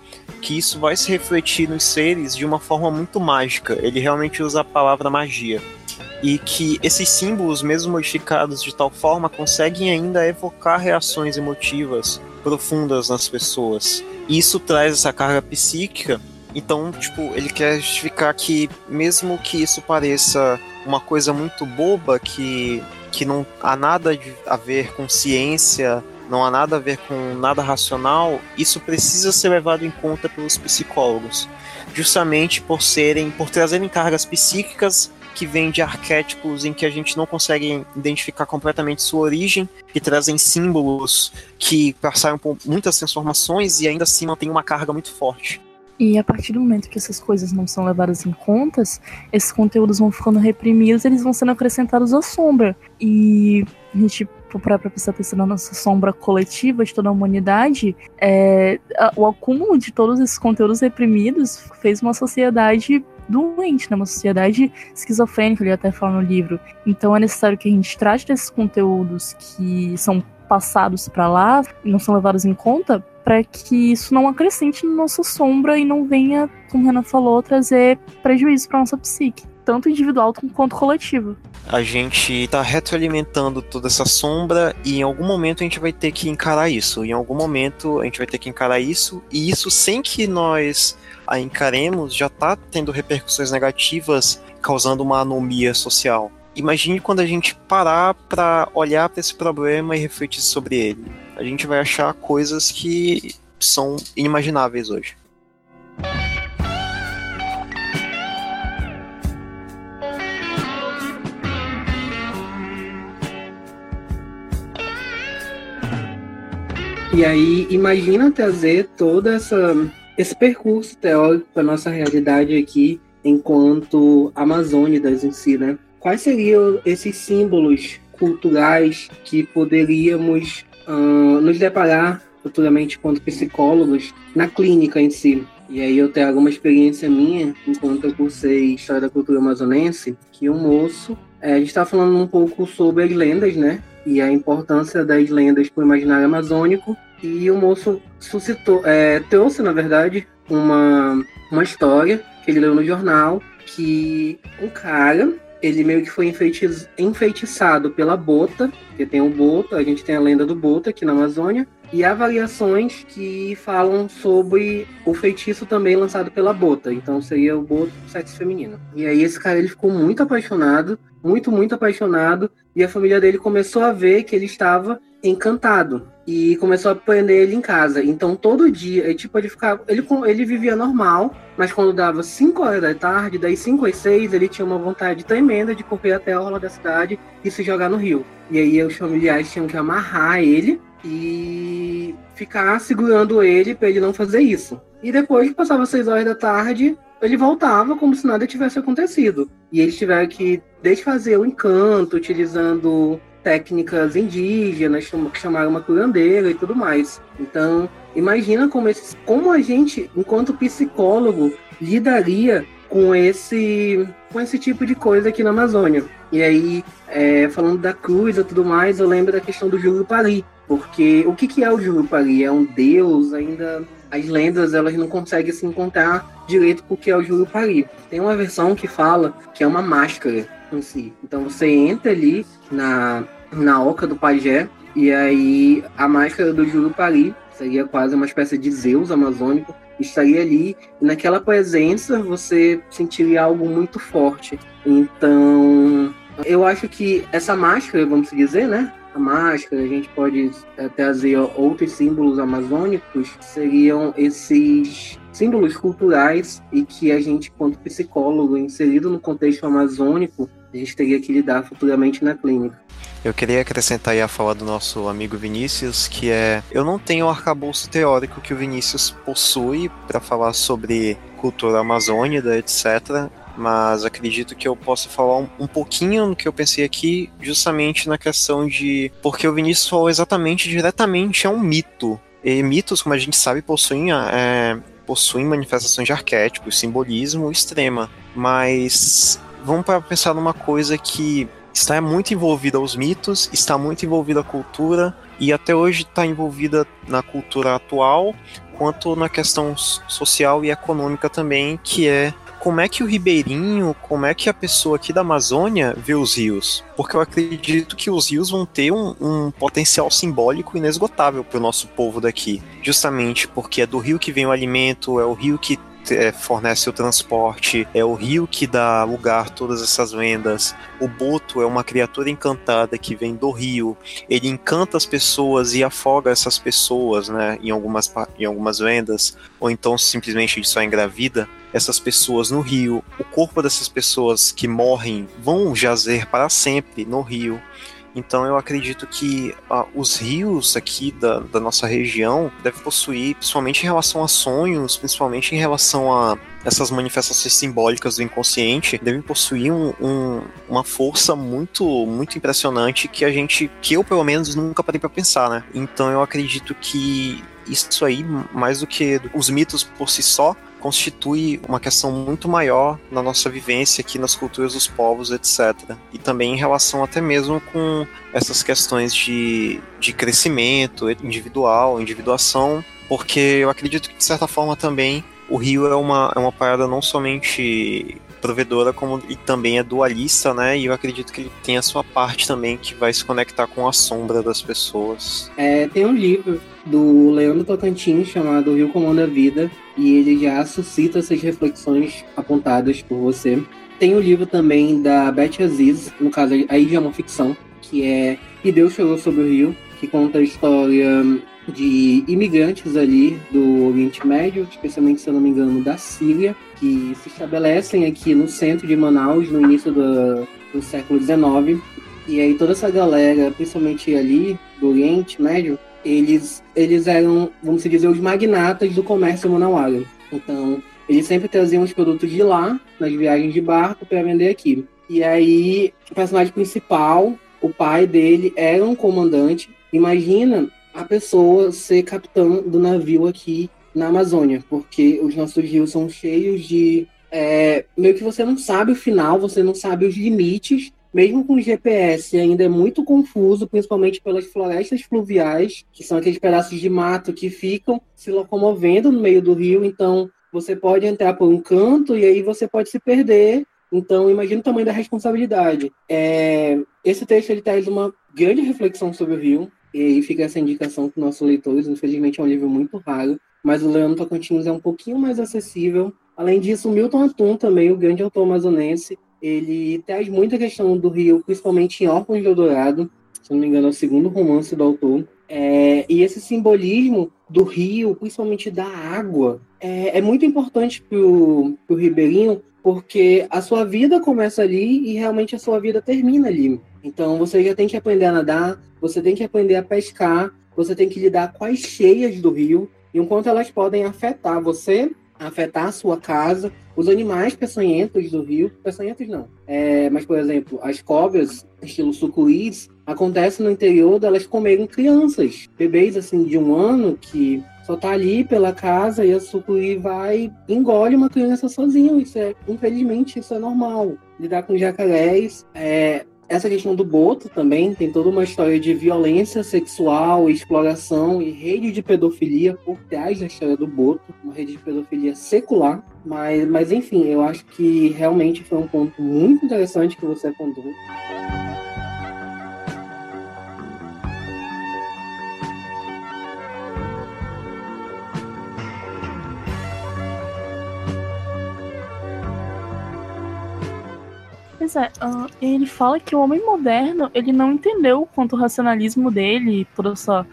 que isso vai se refletir nos seres de uma forma muito mágica. Ele realmente usa a palavra magia. E que esses símbolos, mesmo modificados de tal forma, conseguem ainda evocar reações emotivas profundas nas pessoas. Isso traz essa carga psíquica então, tipo, ele quer justificar que, mesmo que isso pareça uma coisa muito boba, que, que não há nada a ver com ciência, não há nada a ver com nada racional, isso precisa ser levado em conta pelos psicólogos, justamente por serem, por trazerem cargas psíquicas que vêm de arquétipos em que a gente não consegue identificar completamente sua origem, que trazem símbolos que passaram por muitas transformações e ainda assim mantêm uma carga muito forte. E a partir do momento que essas coisas não são levadas em contas, esses conteúdos vão ficando reprimidos, eles vão sendo acrescentados à sombra. E a gente para prestar atenção na nossa sombra coletiva de toda a humanidade, é, o acúmulo de todos esses conteúdos reprimidos fez uma sociedade doente, né? uma sociedade esquizofrênica, ele até fala no livro. Então é necessário que a gente trate desses conteúdos que são passados para lá não são levados em conta para que isso não acrescente na nossa sombra e não venha, como o Renan falou, trazer prejuízo para nossa psique, tanto individual quanto coletivo. A gente está retroalimentando toda essa sombra e em algum momento a gente vai ter que encarar isso. Em algum momento a gente vai ter que encarar isso e isso sem que nós a encaremos já está tendo repercussões negativas, causando uma anomia social. Imagine quando a gente parar para olhar para esse problema e refletir sobre ele a gente vai achar coisas que são inimagináveis hoje. E aí, imagina trazer todo essa, esse percurso teórico para nossa realidade aqui, enquanto amazônidas em si, né? Quais seriam esses símbolos culturais que poderíamos uh, nos deparar futuramente quanto psicólogos na clínica em si. E aí eu tenho alguma experiência minha, enquanto eu cursei História da Cultura Amazonense, que um moço, é, a gente está falando um pouco sobre as lendas, né? E a importância das lendas para o imaginário amazônico. E o moço suscitou, é, trouxe, na verdade, uma, uma história que ele leu no jornal, que um cara ele meio que foi enfeitiçado pela Bota, que tem o Boto, a gente tem a lenda do Boto aqui na Amazônia, e há variações que falam sobre o feitiço também lançado pela Bota, então seria o Boto sexo feminino. E aí esse cara ele ficou muito apaixonado, muito, muito apaixonado, e a família dele começou a ver que ele estava encantado e começou a prender ele em casa. Então todo dia, ele, tipo, ele ficava, ele, ele vivia normal, mas quando dava 5 horas da tarde, daí 5 às 6, ele tinha uma vontade tremenda de correr até a orla da cidade e se jogar no rio. E aí os familiares tinham que amarrar ele e ficar segurando ele para ele não fazer isso. E depois que passava 6 horas da tarde, ele voltava como se nada tivesse acontecido. E eles tiveram que desfazer o encanto, utilizando técnicas indígenas, que chamaram uma curandeira e tudo mais. Então, imagina como, esse, como a gente, enquanto psicólogo, lidaria com esse, com esse tipo de coisa aqui na Amazônia. E aí, é, falando da cruz e tudo mais, eu lembro da questão do Jurupari, porque o que, que é o Jurupari? É um deus, ainda as lendas elas não conseguem se encontrar direito porque é o Jurupari. Tem uma versão que fala que é uma máscara em si. Então você entra ali na, na oca do pajé e aí a máscara do Jurupari seria quase uma espécie de Zeus amazônico estaria ali e naquela presença você sentiria algo muito forte. Então eu acho que essa máscara, vamos dizer, né? A máscara, a gente pode trazer outros símbolos amazônicos, seriam esses símbolos culturais e que a gente, quanto psicólogo, inserido no contexto amazônico, a gente teria que lidar futuramente na clínica. Eu queria acrescentar aí a fala do nosso amigo Vinícius, que é: eu não tenho o arcabouço teórico que o Vinícius possui para falar sobre cultura amazônica, etc. Mas acredito que eu possa falar um, um, pouquinho no que eu pensei aqui, justamente na questão de. Porque o Vinícius falou exatamente, diretamente, é um mito. E mitos, como a gente sabe, possuem, é, possuem manifestações de arquétipos, simbolismo extrema. mas vamos para pensar numa coisa que está muito envolvida aos mitos, está muito envolvida à cultura e até hoje está envolvida na cultura atual, quanto na questão social e econômica também, que é como é que o ribeirinho, como é que a pessoa aqui da Amazônia vê os rios? Porque eu acredito que os rios vão ter um, um potencial simbólico inesgotável para o nosso povo daqui. Justamente porque é do rio que vem o alimento, é o rio que é, fornece o transporte, é o rio que dá lugar a todas essas lendas. O Boto é uma criatura encantada que vem do rio. Ele encanta as pessoas e afoga essas pessoas, né? Em algumas, em algumas lendas. Ou então simplesmente ele só engravida essas pessoas no rio. O corpo dessas pessoas que morrem vão jazer para sempre no rio. Então eu acredito que ah, os rios aqui da, da nossa região devem possuir, principalmente em relação a sonhos, principalmente em relação a essas manifestações simbólicas do inconsciente, devem possuir um, um, uma força muito, muito impressionante que a gente, que eu pelo menos nunca parei para pensar, né? Então eu acredito que isso aí, mais do que os mitos por si só, constitui uma questão muito maior na nossa vivência aqui nas culturas dos povos, etc. E também em relação até mesmo com essas questões de, de crescimento individual, individuação, porque eu acredito que de certa forma também o Rio é uma, é uma parada não somente provedora como e também é dualista, né? E eu acredito que ele tem a sua parte também que vai se conectar com a sombra das pessoas. É, tem um livro do Leandro Tocantins chamado Rio Comanda a Vida e ele já suscita essas reflexões apontadas por você. Tem o livro também da Beth Aziz, no caso aí já é uma ficção, que é E Deus Chorou sobre o Rio, que conta a história de imigrantes ali do Oriente Médio, especialmente, se eu não me engano, da Síria, que se estabelecem aqui no centro de Manaus no início do, do século XIX. E aí toda essa galera, principalmente ali do Oriente Médio, eles, eles eram, vamos dizer, os magnatas do comércio manauara. Então, eles sempre traziam os produtos de lá, nas viagens de barco, para vender aqui. E aí, o personagem principal, o pai dele, era um comandante. Imagina a pessoa ser capitão do navio aqui na Amazônia, porque os nossos rios são cheios de. É, meio que você não sabe o final, você não sabe os limites, mesmo com GPS ainda é muito confuso, principalmente pelas florestas fluviais, que são aqueles pedaços de mato que ficam se locomovendo no meio do rio, então você pode entrar por um canto e aí você pode se perder. Então, imagina o tamanho da responsabilidade. É, esse texto ele traz uma grande reflexão sobre o rio, e aí fica essa indicação para os nossos leitores. Infelizmente é um livro muito raro, mas o Leandro Tocantins é um pouquinho mais acessível. Além disso, o Milton Atum também, o grande autor amazonense, ele traz muita questão do Rio, principalmente em Órfãos de Eldorado, se não me engano é o segundo romance do autor. É, e esse simbolismo do rio, principalmente da água, é, é muito importante para o ribeirinho, porque a sua vida começa ali e realmente a sua vida termina ali. Então você já tem que aprender a nadar, você tem que aprender a pescar, você tem que lidar com as cheias do rio e o quanto elas podem afetar você, afetar a sua casa, os animais peçonhentos do rio, peçonhentos não, é, mas por exemplo, as cobras, estilo sucuris, acontece no interior delas comerem crianças, bebês assim de um ano que só tá ali pela casa e a sucuri vai engole uma criança sozinho. Isso é, infelizmente, isso é normal. Lidar com jacarés, é, essa questão do Boto também tem toda uma história de violência sexual, exploração e rede de pedofilia por trás da história do Boto, uma rede de pedofilia secular. Mas, mas enfim, eu acho que realmente foi um ponto muito interessante que você apontou. Pois é, uh, ele fala que o homem moderno ele não entendeu quanto o racionalismo dele, toda essa,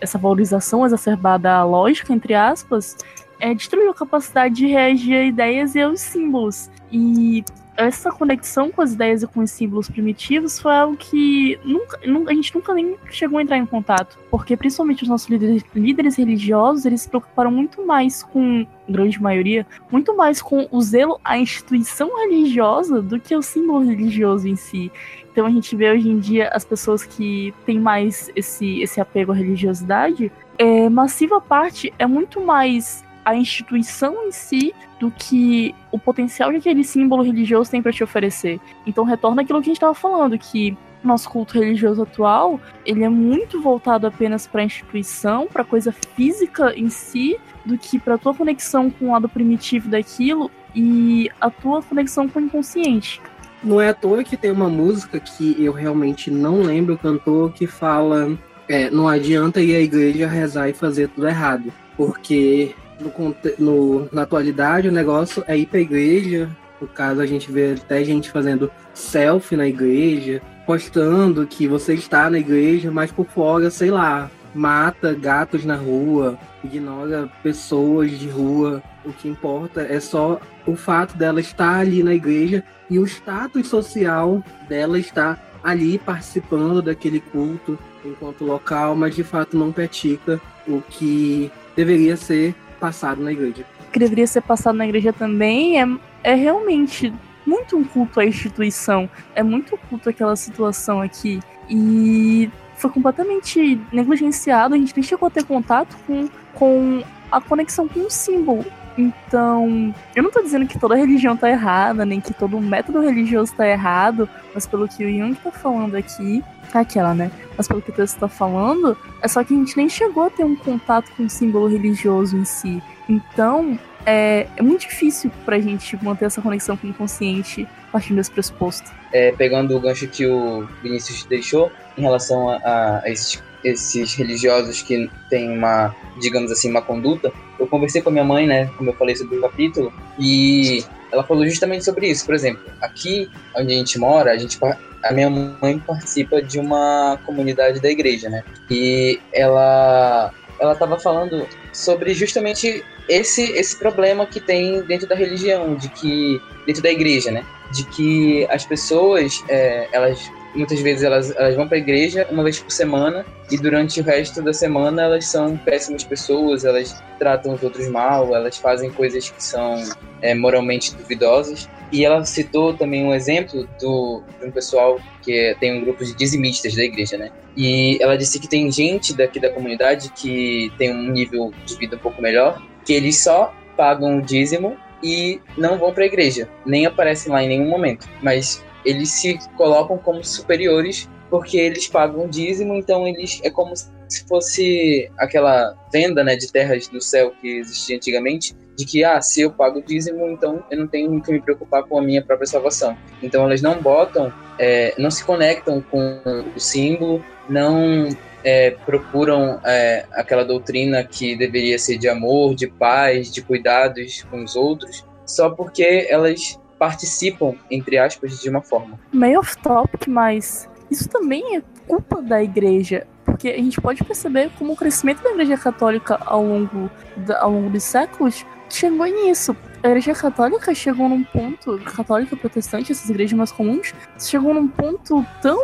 essa valorização exacerbada à lógica, entre aspas, é, destruiu a capacidade de reagir a ideias e aos símbolos. E essa conexão com as ideias e com os símbolos primitivos foi algo que nunca, a gente nunca nem chegou a entrar em contato. Porque principalmente os nossos líderes, líderes religiosos, eles se preocuparam muito mais com, grande maioria, muito mais com o zelo à instituição religiosa do que o símbolo religioso em si. Então a gente vê hoje em dia as pessoas que têm mais esse, esse apego à religiosidade, é, massiva parte é muito mais a instituição em si do que o potencial que aquele símbolo religioso tem para te oferecer. Então retorna aquilo que a gente estava falando, que nosso culto religioso atual, ele é muito voltado apenas para a instituição, para coisa física em si, do que para tua conexão com o lado primitivo daquilo e a tua conexão com o inconsciente. Não é à toa que tem uma música que eu realmente não lembro o cantor que fala é, não adianta ir à igreja rezar e fazer tudo errado, porque no, no, na atualidade o negócio é ir pra igreja, no caso a gente vê até gente fazendo selfie na igreja, postando que você está na igreja, mas por fora, sei lá, mata gatos na rua, ignora pessoas de rua. O que importa é só o fato dela estar ali na igreja e o status social dela estar ali participando daquele culto enquanto local, mas de fato não pratica o que deveria ser passado na igreja. Que deveria ser passado na igreja também é, é realmente muito um culto à instituição, é muito culto àquela situação aqui. E foi completamente negligenciado, a gente nem chegou a ter contato com, com a conexão com o símbolo. Então, eu não tô dizendo que toda religião tá errada, nem que todo método religioso tá errado, mas pelo que o Jung tá falando aqui, é aquela, né? Mas pelo que o texto tá falando, é só que a gente nem chegou a ter um contato com o símbolo religioso em si. Então, é, é muito difícil pra gente manter essa conexão com o inconsciente partindo desse pressuposto. É, pegando o gancho que o Vinícius deixou em relação a, a esses, esses religiosos que têm uma, digamos assim, uma conduta, eu conversei com a minha mãe, né, como eu falei sobre o capítulo, e ela falou justamente sobre isso. Por exemplo, aqui onde a gente mora, a gente a minha mãe participa de uma comunidade da igreja, né? E ela ela estava falando sobre justamente esse esse problema que tem dentro da religião, de que dentro da igreja, né? De que as pessoas é, elas muitas vezes elas, elas vão para a igreja uma vez por semana e durante o resto da semana elas são péssimas pessoas, elas tratam os outros mal, elas fazem coisas que são é, moralmente duvidosas. E ela citou também um exemplo do, de um pessoal que tem um grupo de dizimistas da igreja, né? E ela disse que tem gente daqui da comunidade que tem um nível de vida um pouco melhor, que eles só pagam o dízimo e não vão para a igreja, nem aparecem lá em nenhum momento. Mas eles se colocam como superiores porque eles pagam dízimo, então eles é como se fosse aquela venda né, de terras do céu que existia antigamente, de que ah, se eu pago dízimo, então eu não tenho que me preocupar com a minha própria salvação. Então elas não botam, é, não se conectam com o símbolo, não é, procuram é, aquela doutrina que deveria ser de amor, de paz, de cuidados com os outros, só porque elas participam, entre aspas, de uma forma. Meio off-topic, mas isso também é culpa da igreja. Porque a gente pode perceber como o crescimento da igreja católica ao longo, da, ao longo dos séculos chegou nisso. A igreja católica chegou num ponto, católica protestante, essas igrejas mais comuns, chegou num ponto tão,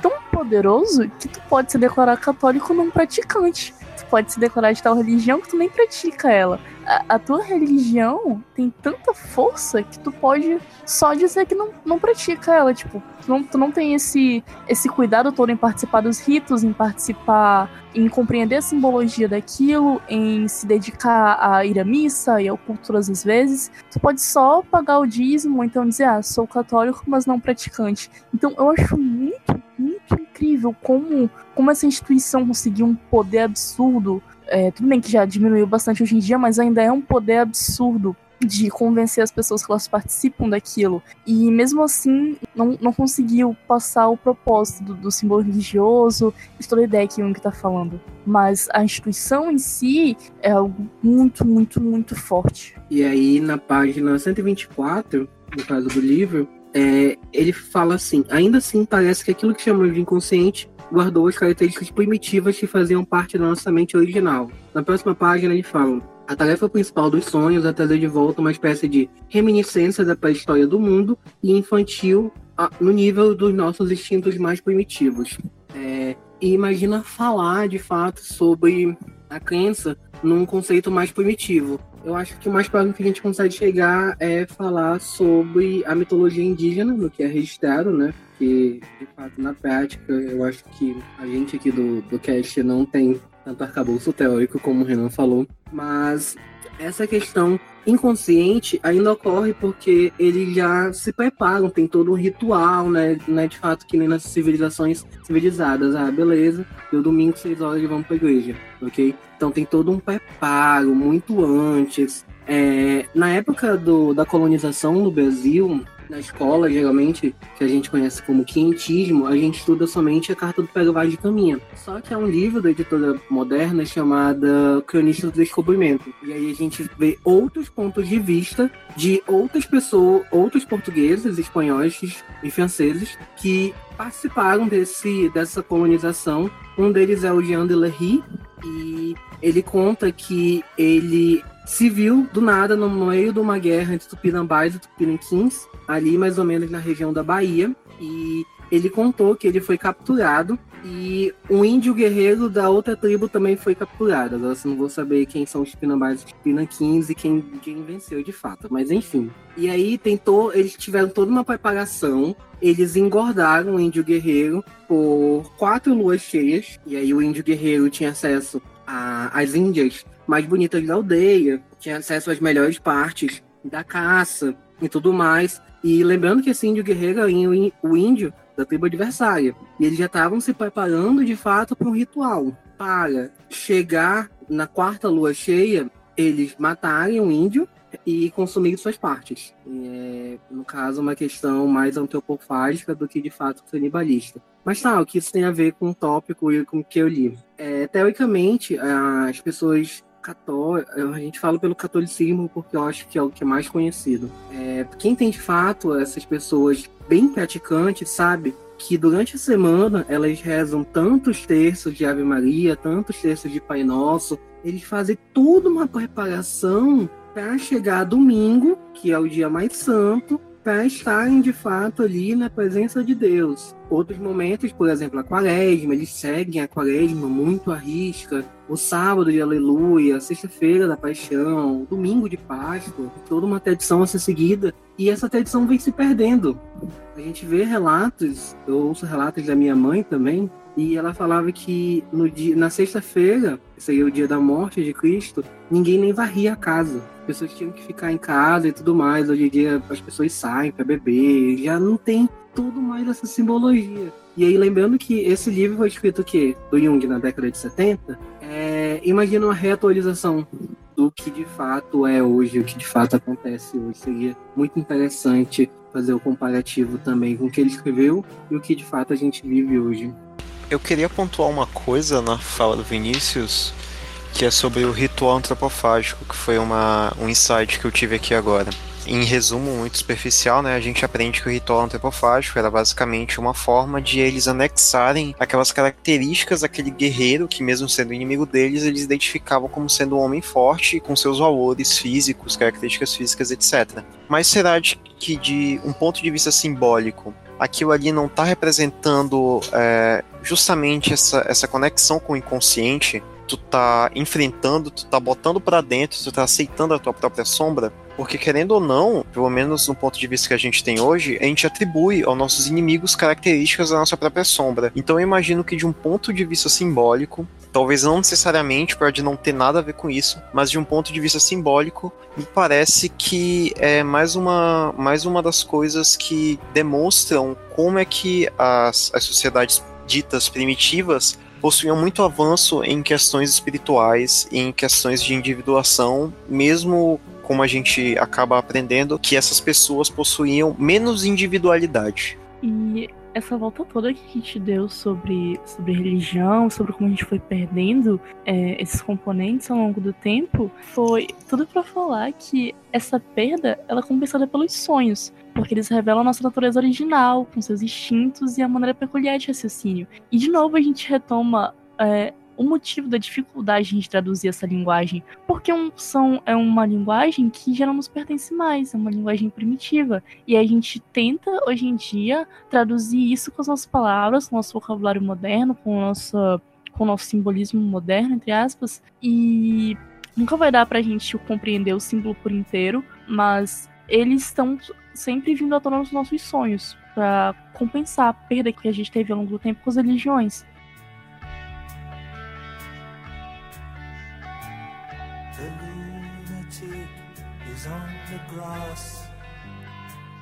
tão poderoso que tu pode se declarar católico não praticante. Tu pode se declarar de tal religião que tu nem pratica ela a, tua religião tem tanta força que tu pode só dizer que não, não pratica ela. Tipo, tu não, tu não tem esse, esse cuidado todo em participar dos ritos, em participar, em compreender a simbologia daquilo, em se dedicar a ir à missa e ao culto todas as vezes. Tu pode só pagar o dízimo, então dizer, ah, sou católico, mas não praticante. Então eu acho muito, muito incrível como, como essa instituição conseguiu um poder absurdo é, tudo bem que já diminuiu bastante hoje em dia, mas ainda é um poder absurdo de convencer as pessoas que elas participam daquilo. E mesmo assim, não, não conseguiu passar o propósito do, do símbolo religioso, de toda a ideia que Jung está falando. Mas a instituição em si é algo muito, muito, muito forte. E aí, na página 124, no caso do livro, é, ele fala assim: ainda assim, parece que aquilo que chamamos de inconsciente guardou as características primitivas que faziam parte da nossa mente original. Na próxima página ele fala: a tarefa principal dos sonhos é trazer de volta uma espécie de reminiscência da pré-história do mundo e infantil no nível dos nossos instintos mais primitivos. É, e imagina falar de fato sobre a crença num conceito mais primitivo. Eu acho que o mais próximo que a gente consegue chegar é falar sobre a mitologia indígena, no que é registrado, né? Que, de fato, na prática, eu acho que a gente aqui do, do cast não tem tanto arcabouço teórico como o Renan falou, mas essa questão inconsciente ainda ocorre porque eles já se preparam, tem todo um ritual, né? Não é de fato que nem nas civilizações civilizadas. Ah, beleza, no domingo, seis horas, vamos pra igreja, ok? Então tem todo um preparo muito antes. É, na época do, da colonização no Brasil, na escola, geralmente, que a gente conhece como quintismo, a gente estuda somente a Carta do Pedro Vaz de Caminha. Só que é um livro da editora moderna chamada Cronista do Descobrimento. E aí a gente vê outros pontos de vista de outras pessoas, outros portugueses, espanhóis e franceses que participaram desse, dessa colonização. Um deles é o Jean de Lery, e ele conta que ele viu do nada no meio de uma guerra entre Tupinambás e Tupiniquins, ali mais ou menos na região da Bahia, e ele contou que ele foi capturado e um índio guerreiro da outra tribo também foi capturado. Agora eu não vou saber quem são os Tupinambás e os Tupinanquins e quem, quem venceu de fato, mas enfim. E aí tentou, eles tiveram toda uma preparação, eles engordaram o índio guerreiro por quatro luas cheias, e aí o índio guerreiro tinha acesso às índias mais bonitas da aldeia, tinha acesso às melhores partes da caça e tudo mais. E lembrando que esse índio guerreiro é o índio da tribo adversária. E eles já estavam se preparando de fato para um ritual. Para chegar na quarta lua cheia, eles matarem o índio e consumir suas partes. É, no caso, uma questão mais antropofágica do que de fato canibalista. Mas tá, o que isso tem a ver com o tópico e com o que eu li? É, teoricamente, as pessoas católicas, a gente fala pelo catolicismo porque eu acho que é o que é mais conhecido. É, quem tem de fato essas pessoas bem praticantes sabe que durante a semana elas rezam tantos terços de Ave Maria, tantos terços de Pai Nosso, eles fazem toda uma preparação para chegar domingo, que é o dia mais santo, para estarem de fato ali na presença de Deus. Outros momentos, por exemplo, a quaresma, eles seguem a quaresma muito à risca. O sábado de aleluia, sexta-feira da paixão, domingo de Páscoa, toda uma tradição a ser seguida. E essa tradição vem se perdendo. A gente vê relatos, eu ouço relatos da minha mãe também, e ela falava que no dia, na sexta-feira, seria o dia da morte de Cristo, ninguém nem varria a casa. As pessoas tinham que ficar em casa e tudo mais. Hoje em dia as pessoas saem para beber, já não tem tudo mais essa simbologia. E aí, lembrando que esse livro foi escrito que do Jung na década de 70, é, imagina uma reatualização do que de fato é hoje, o que de fato acontece hoje. Seria muito interessante fazer o comparativo também com o que ele escreveu e o que de fato a gente vive hoje. Eu queria pontuar uma coisa na fala do Vinícius, que é sobre o ritual antropofágico, que foi uma, um insight que eu tive aqui agora. Em resumo muito superficial, né, a gente aprende que o ritual antropofágico era basicamente uma forma de eles anexarem aquelas características daquele guerreiro que, mesmo sendo inimigo deles, eles identificavam como sendo um homem forte com seus valores físicos, características físicas, etc. Mas será de, que, de um ponto de vista simbólico, aquilo ali não está representando é, justamente essa, essa conexão com o inconsciente, tu tá enfrentando, tu tá botando para dentro, tu tá aceitando a tua própria sombra, porque querendo ou não, pelo menos no ponto de vista que a gente tem hoje, a gente atribui aos nossos inimigos características da nossa própria sombra. Então eu imagino que de um ponto de vista simbólico, talvez não necessariamente pode não ter nada a ver com isso, mas de um ponto de vista simbólico, me parece que é mais uma, mais uma das coisas que demonstram como é que as, as sociedades ditas primitivas possuíam muito avanço em questões espirituais e em questões de individuação, mesmo como a gente acaba aprendendo que essas pessoas possuíam menos individualidade. E essa volta toda que a gente deu sobre, sobre religião, sobre como a gente foi perdendo é, esses componentes ao longo do tempo, foi tudo para falar que essa perda ela é compensada pelos sonhos, porque eles revelam a nossa natureza original, com seus instintos e a maneira peculiar de raciocínio. E de novo a gente retoma é, o motivo da dificuldade de traduzir essa linguagem, porque um som é uma linguagem que já não nos pertence mais, é uma linguagem primitiva. E a gente tenta, hoje em dia, traduzir isso com as nossas palavras, com o nosso vocabulário moderno, com o nosso, com o nosso simbolismo moderno, entre aspas, e nunca vai dar pra gente compreender o símbolo por inteiro, mas eles estão sempre vindo à tona nos nossos sonhos, para compensar a perda que a gente teve ao longo do tempo com as religiões.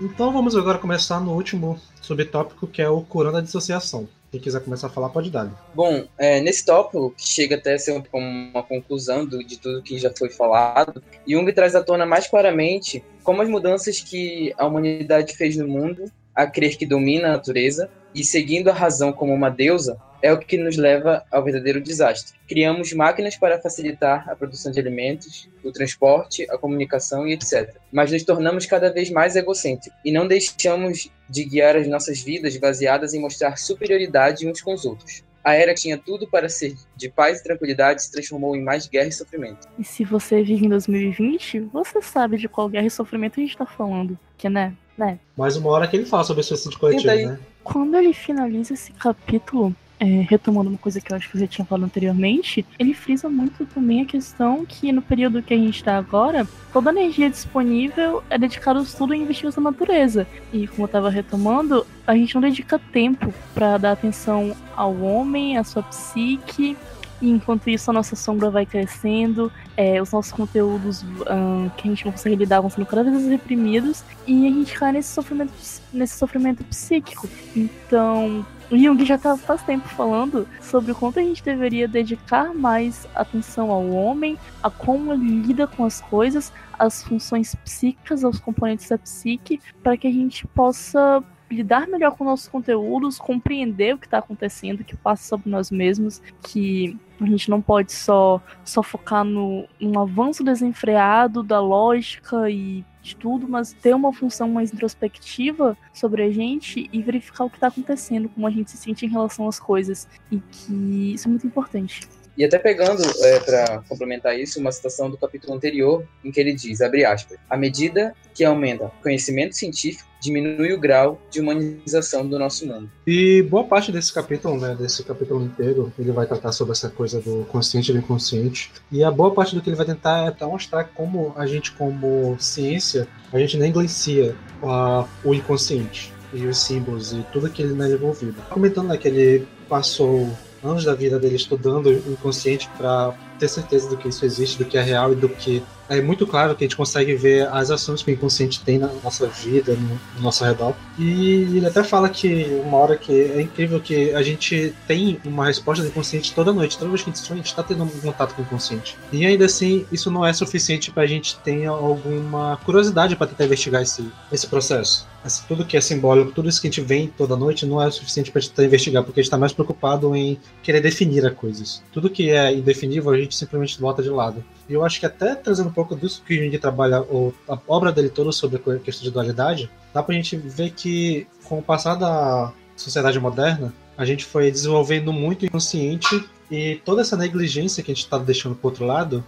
Então vamos agora começar no último subtópico que é o curando a dissociação. Quem quiser começar a falar, pode dar. Bom, é, nesse tópico, que chega até a ser como uma conclusão do, de tudo que já foi falado, Jung traz à tona mais claramente como as mudanças que a humanidade fez no mundo, a crer que domina a natureza, e seguindo a razão como uma deusa, é o que nos leva ao verdadeiro desastre. Criamos máquinas para facilitar a produção de alimentos, o transporte, a comunicação e etc. Mas nos tornamos cada vez mais egocêntricos e não deixamos de guiar as nossas vidas baseadas em mostrar superioridade uns com os outros. A era tinha tudo para ser de paz e tranquilidade se transformou em mais guerra e sofrimento. E se você vive em 2020, você sabe de qual guerra e sofrimento a gente tá falando. Que né? Né? Mais uma hora que ele fala sobre suicídio coletivo, daí? né? Quando ele finaliza esse capítulo, é, retomando uma coisa que eu acho que eu já tinha falado anteriormente, ele frisa muito também a questão que no período que a gente está agora, toda a energia disponível é dedicada ao estudo e investigação da natureza. E como eu estava retomando, a gente não dedica tempo para dar atenção ao homem, à sua psique. E enquanto isso, a nossa sombra vai crescendo, é, os nossos conteúdos ahn, que a gente não consegue lidar vão sendo cada vez reprimidos, e a gente cai nesse sofrimento, nesse sofrimento psíquico. Então, o Jung já tá faz tempo falando sobre o quanto a gente deveria dedicar mais atenção ao homem, a como ele lida com as coisas, às funções psíquicas, aos componentes da psique, para que a gente possa lidar melhor com nossos conteúdos, compreender o que está acontecendo, que passa sobre nós mesmos, que a gente não pode só, só focar no, num avanço desenfreado da lógica e de tudo, mas ter uma função mais introspectiva sobre a gente e verificar o que está acontecendo, como a gente se sente em relação às coisas. E que isso é muito importante. E até pegando, é, para complementar isso, uma citação do capítulo anterior, em que ele diz, abre aspas, à medida que aumenta o conhecimento científico, diminui o grau de humanização do nosso mundo. E boa parte desse capítulo, né, desse capítulo inteiro, ele vai tratar sobre essa coisa do consciente e do inconsciente. E a boa parte do que ele vai tentar é mostrar como a gente, como ciência, a gente negligencia ah, o inconsciente e os símbolos e tudo ele nele envolvido. Comentando né, que ele passou anos da vida dele estudando o inconsciente para ter certeza do que isso existe, do que é real e do que é muito claro que a gente consegue ver as ações que o inconsciente tem na nossa vida, no, no nosso redor. E ele até fala que uma hora que é incrível que a gente tem uma resposta do inconsciente toda noite. Toda vez que a gente sonha, a gente está tendo um contato com o inconsciente. E ainda assim, isso não é suficiente para a gente ter alguma curiosidade para tentar investigar esse, esse processo. Assim, tudo que é simbólico, tudo isso que a gente vê toda noite não é suficiente para tentar investigar, porque a gente está mais preocupado em querer definir as coisas. Tudo que é indefinível, a gente simplesmente bota de lado. E eu acho que até trazendo um pouco disso que a gente trabalha, ou a obra dele toda sobre a questão de dualidade, dá pra gente ver que com o passar da sociedade moderna, a gente foi desenvolvendo muito inconsciente e toda essa negligência que a gente está deixando pro outro lado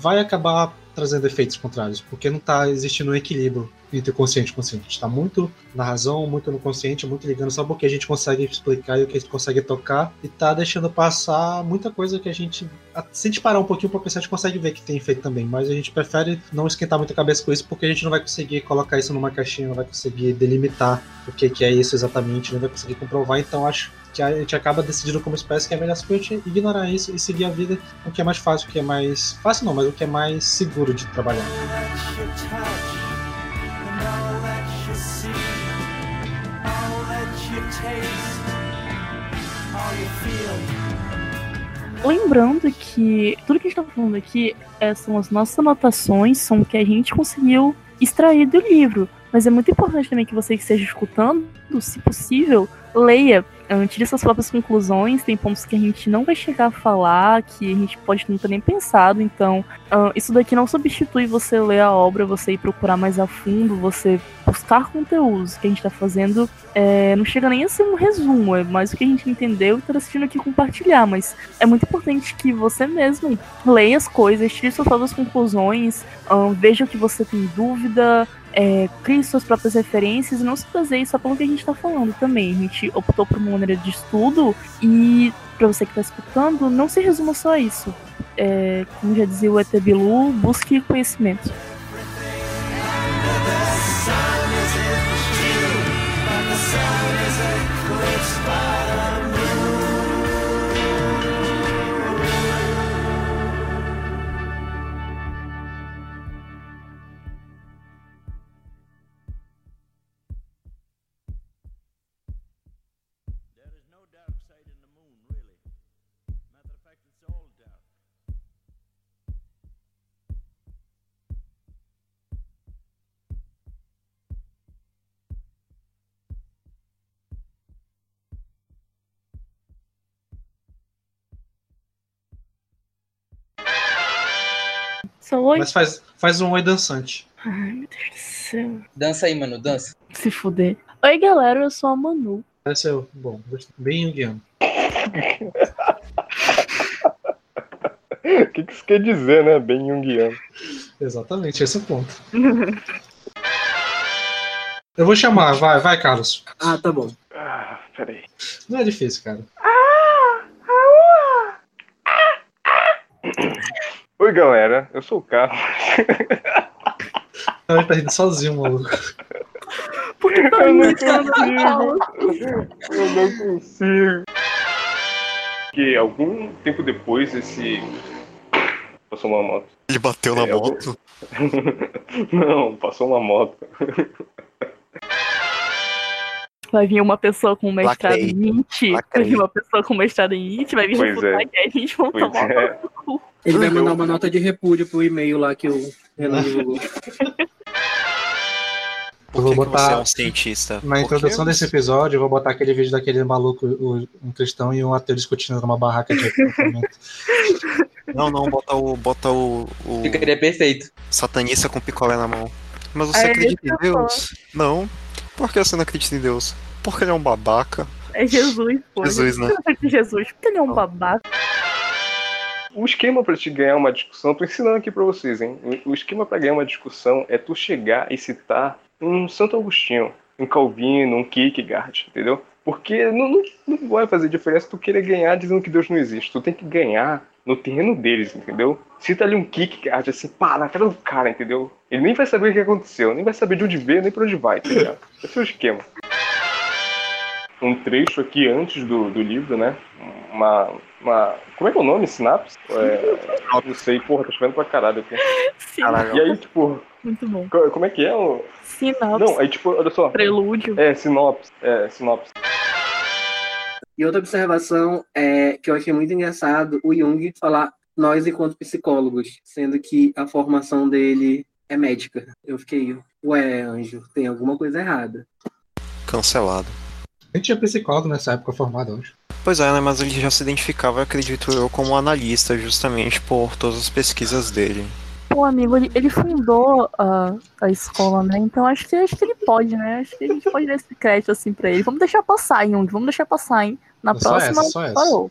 vai acabar trazendo efeitos contrários, porque não está existindo um equilíbrio entre consciente e consciente. Está muito na razão, muito no consciente, muito ligando só porque a gente consegue explicar e o que a gente consegue tocar, e tá deixando passar muita coisa que a gente. Se a gente parar um pouquinho pra pensar, a gente consegue ver que tem efeito também, mas a gente prefere não esquentar muito a cabeça com isso, porque a gente não vai conseguir colocar isso numa caixinha, não vai conseguir delimitar o que, que é isso exatamente, não vai conseguir comprovar, então acho que a gente acaba decidindo como espécie que é melhor simplesmente ignorar isso e seguir a vida o que é mais fácil, o que é mais. fácil não, mas o que é mais seguro de trabalhar. Lembrando que tudo que a gente tá falando aqui é, são as nossas anotações, são o que a gente conseguiu extrair do livro. Mas é muito importante também que você que esteja escutando, se possível, leia, tire suas próprias conclusões. Tem pontos que a gente não vai chegar a falar, que a gente pode não ter nem pensado. Então, ah, isso daqui não substitui você ler a obra, você ir procurar mais a fundo, você buscar conteúdos. Que a gente tá fazendo é, não chega nem a ser um resumo, é mais o que a gente entendeu e tá decidindo aqui compartilhar. Mas é muito importante que você mesmo leia as coisas, tire suas próprias conclusões, ahn, veja o que você tem dúvida, é, crie suas próprias referências e não se baseie só pelo que a gente está falando também. A gente optou por uma maneira de estudo e, para você que está escutando, não se resuma só a isso. É, como já dizia o ET Bilu, busque conhecimento. Só oi? Mas faz, faz um oi dançante. Ai, meu Deus do céu. Dança aí, mano, dança. Se fuder. Oi, galera, eu sou a Manu. Esse é o. Bom, bem junguiano. O que, que isso quer dizer, né? Bem junguiano. Exatamente, esse é o ponto. Eu vou chamar, vai, vai, Carlos. Ah, tá bom. Ah, peraí. Não é difícil, cara. Oi, galera. Eu sou o Carlos. Ele tá rindo sozinho, maluco. Eu não consigo. Eu não consigo. Que algum tempo depois, esse. Passou uma moto. Ele bateu na É, moto. Não, passou uma moto. Vai vir uma pessoa com mestrado Lacrei. em IT. Vai vir uma pessoa com mestrado em IT, vai vir Pois refutar é. e aí a gente vai tomar é. no cu. Ele vai mandar uma nota de repúdio pro e-mail lá que o Renan divulgou. Por Eu vou botar- você é um cientista? Na Porque introdução desse episódio, eu vou botar aquele vídeo daquele maluco, o- um cristão e um ateu discutindo numa barraca de. Não, não, bota o. Bota o. o Ficaria perfeito. satanista com picolé na mão. Mas você É acredita em Deus? Não. Por que você não acredita em Deus? Porque ele é um babaca. É Jesus, pô. Jesus, né? Jesus, porque ele é um babaca. O esquema pra te ganhar uma discussão, tô ensinando aqui pra vocês, hein? O esquema pra ganhar uma discussão é tu chegar e citar um Santo Agostinho, um Calvino, um Kierkegaard, entendeu? Porque não, não, não vai fazer diferença tu querer ganhar dizendo que Deus não existe. Tu tem que ganhar no terreno deles, entendeu? Cita ali um Kierkegaard assim, pá, na cara do cara, entendeu? Ele nem vai saber o que aconteceu, nem vai saber de onde veio, nem pra onde vai, tá ligado? Esse é o esquema. Um trecho aqui antes do, do livro, né? Uma, uma. Como é que é o nome? Sinapse? É, não sei, porra, tô chovendo pra caralho aqui. Caralho. E aí, tipo, muito bom. co- como é que é? o- Sinopse, Não, aí, tipo, olha só. prelúdio. É, sinopse. É, sinopse. E outra observação é que eu achei muito engraçado o Jung falar nós enquanto psicólogos, sendo que a formação dele é médica. Eu fiquei, ué, anjo, tem alguma coisa errada. Cancelado. A gente tinha psicólogo nessa época formado, acho. Pois é, né? Mas ele já se identificava, acredito eu, como analista, justamente por todas as pesquisas dele. Pô, amigo, ele, ele fundou a, a escola, né? Então acho que, acho que ele pode, né? Acho que a gente pode dar esse crédito assim pra ele. Vamos deixar passar, Jung. Vamos deixar passar, hein? Na Só próxima. essa, só essa. Parou.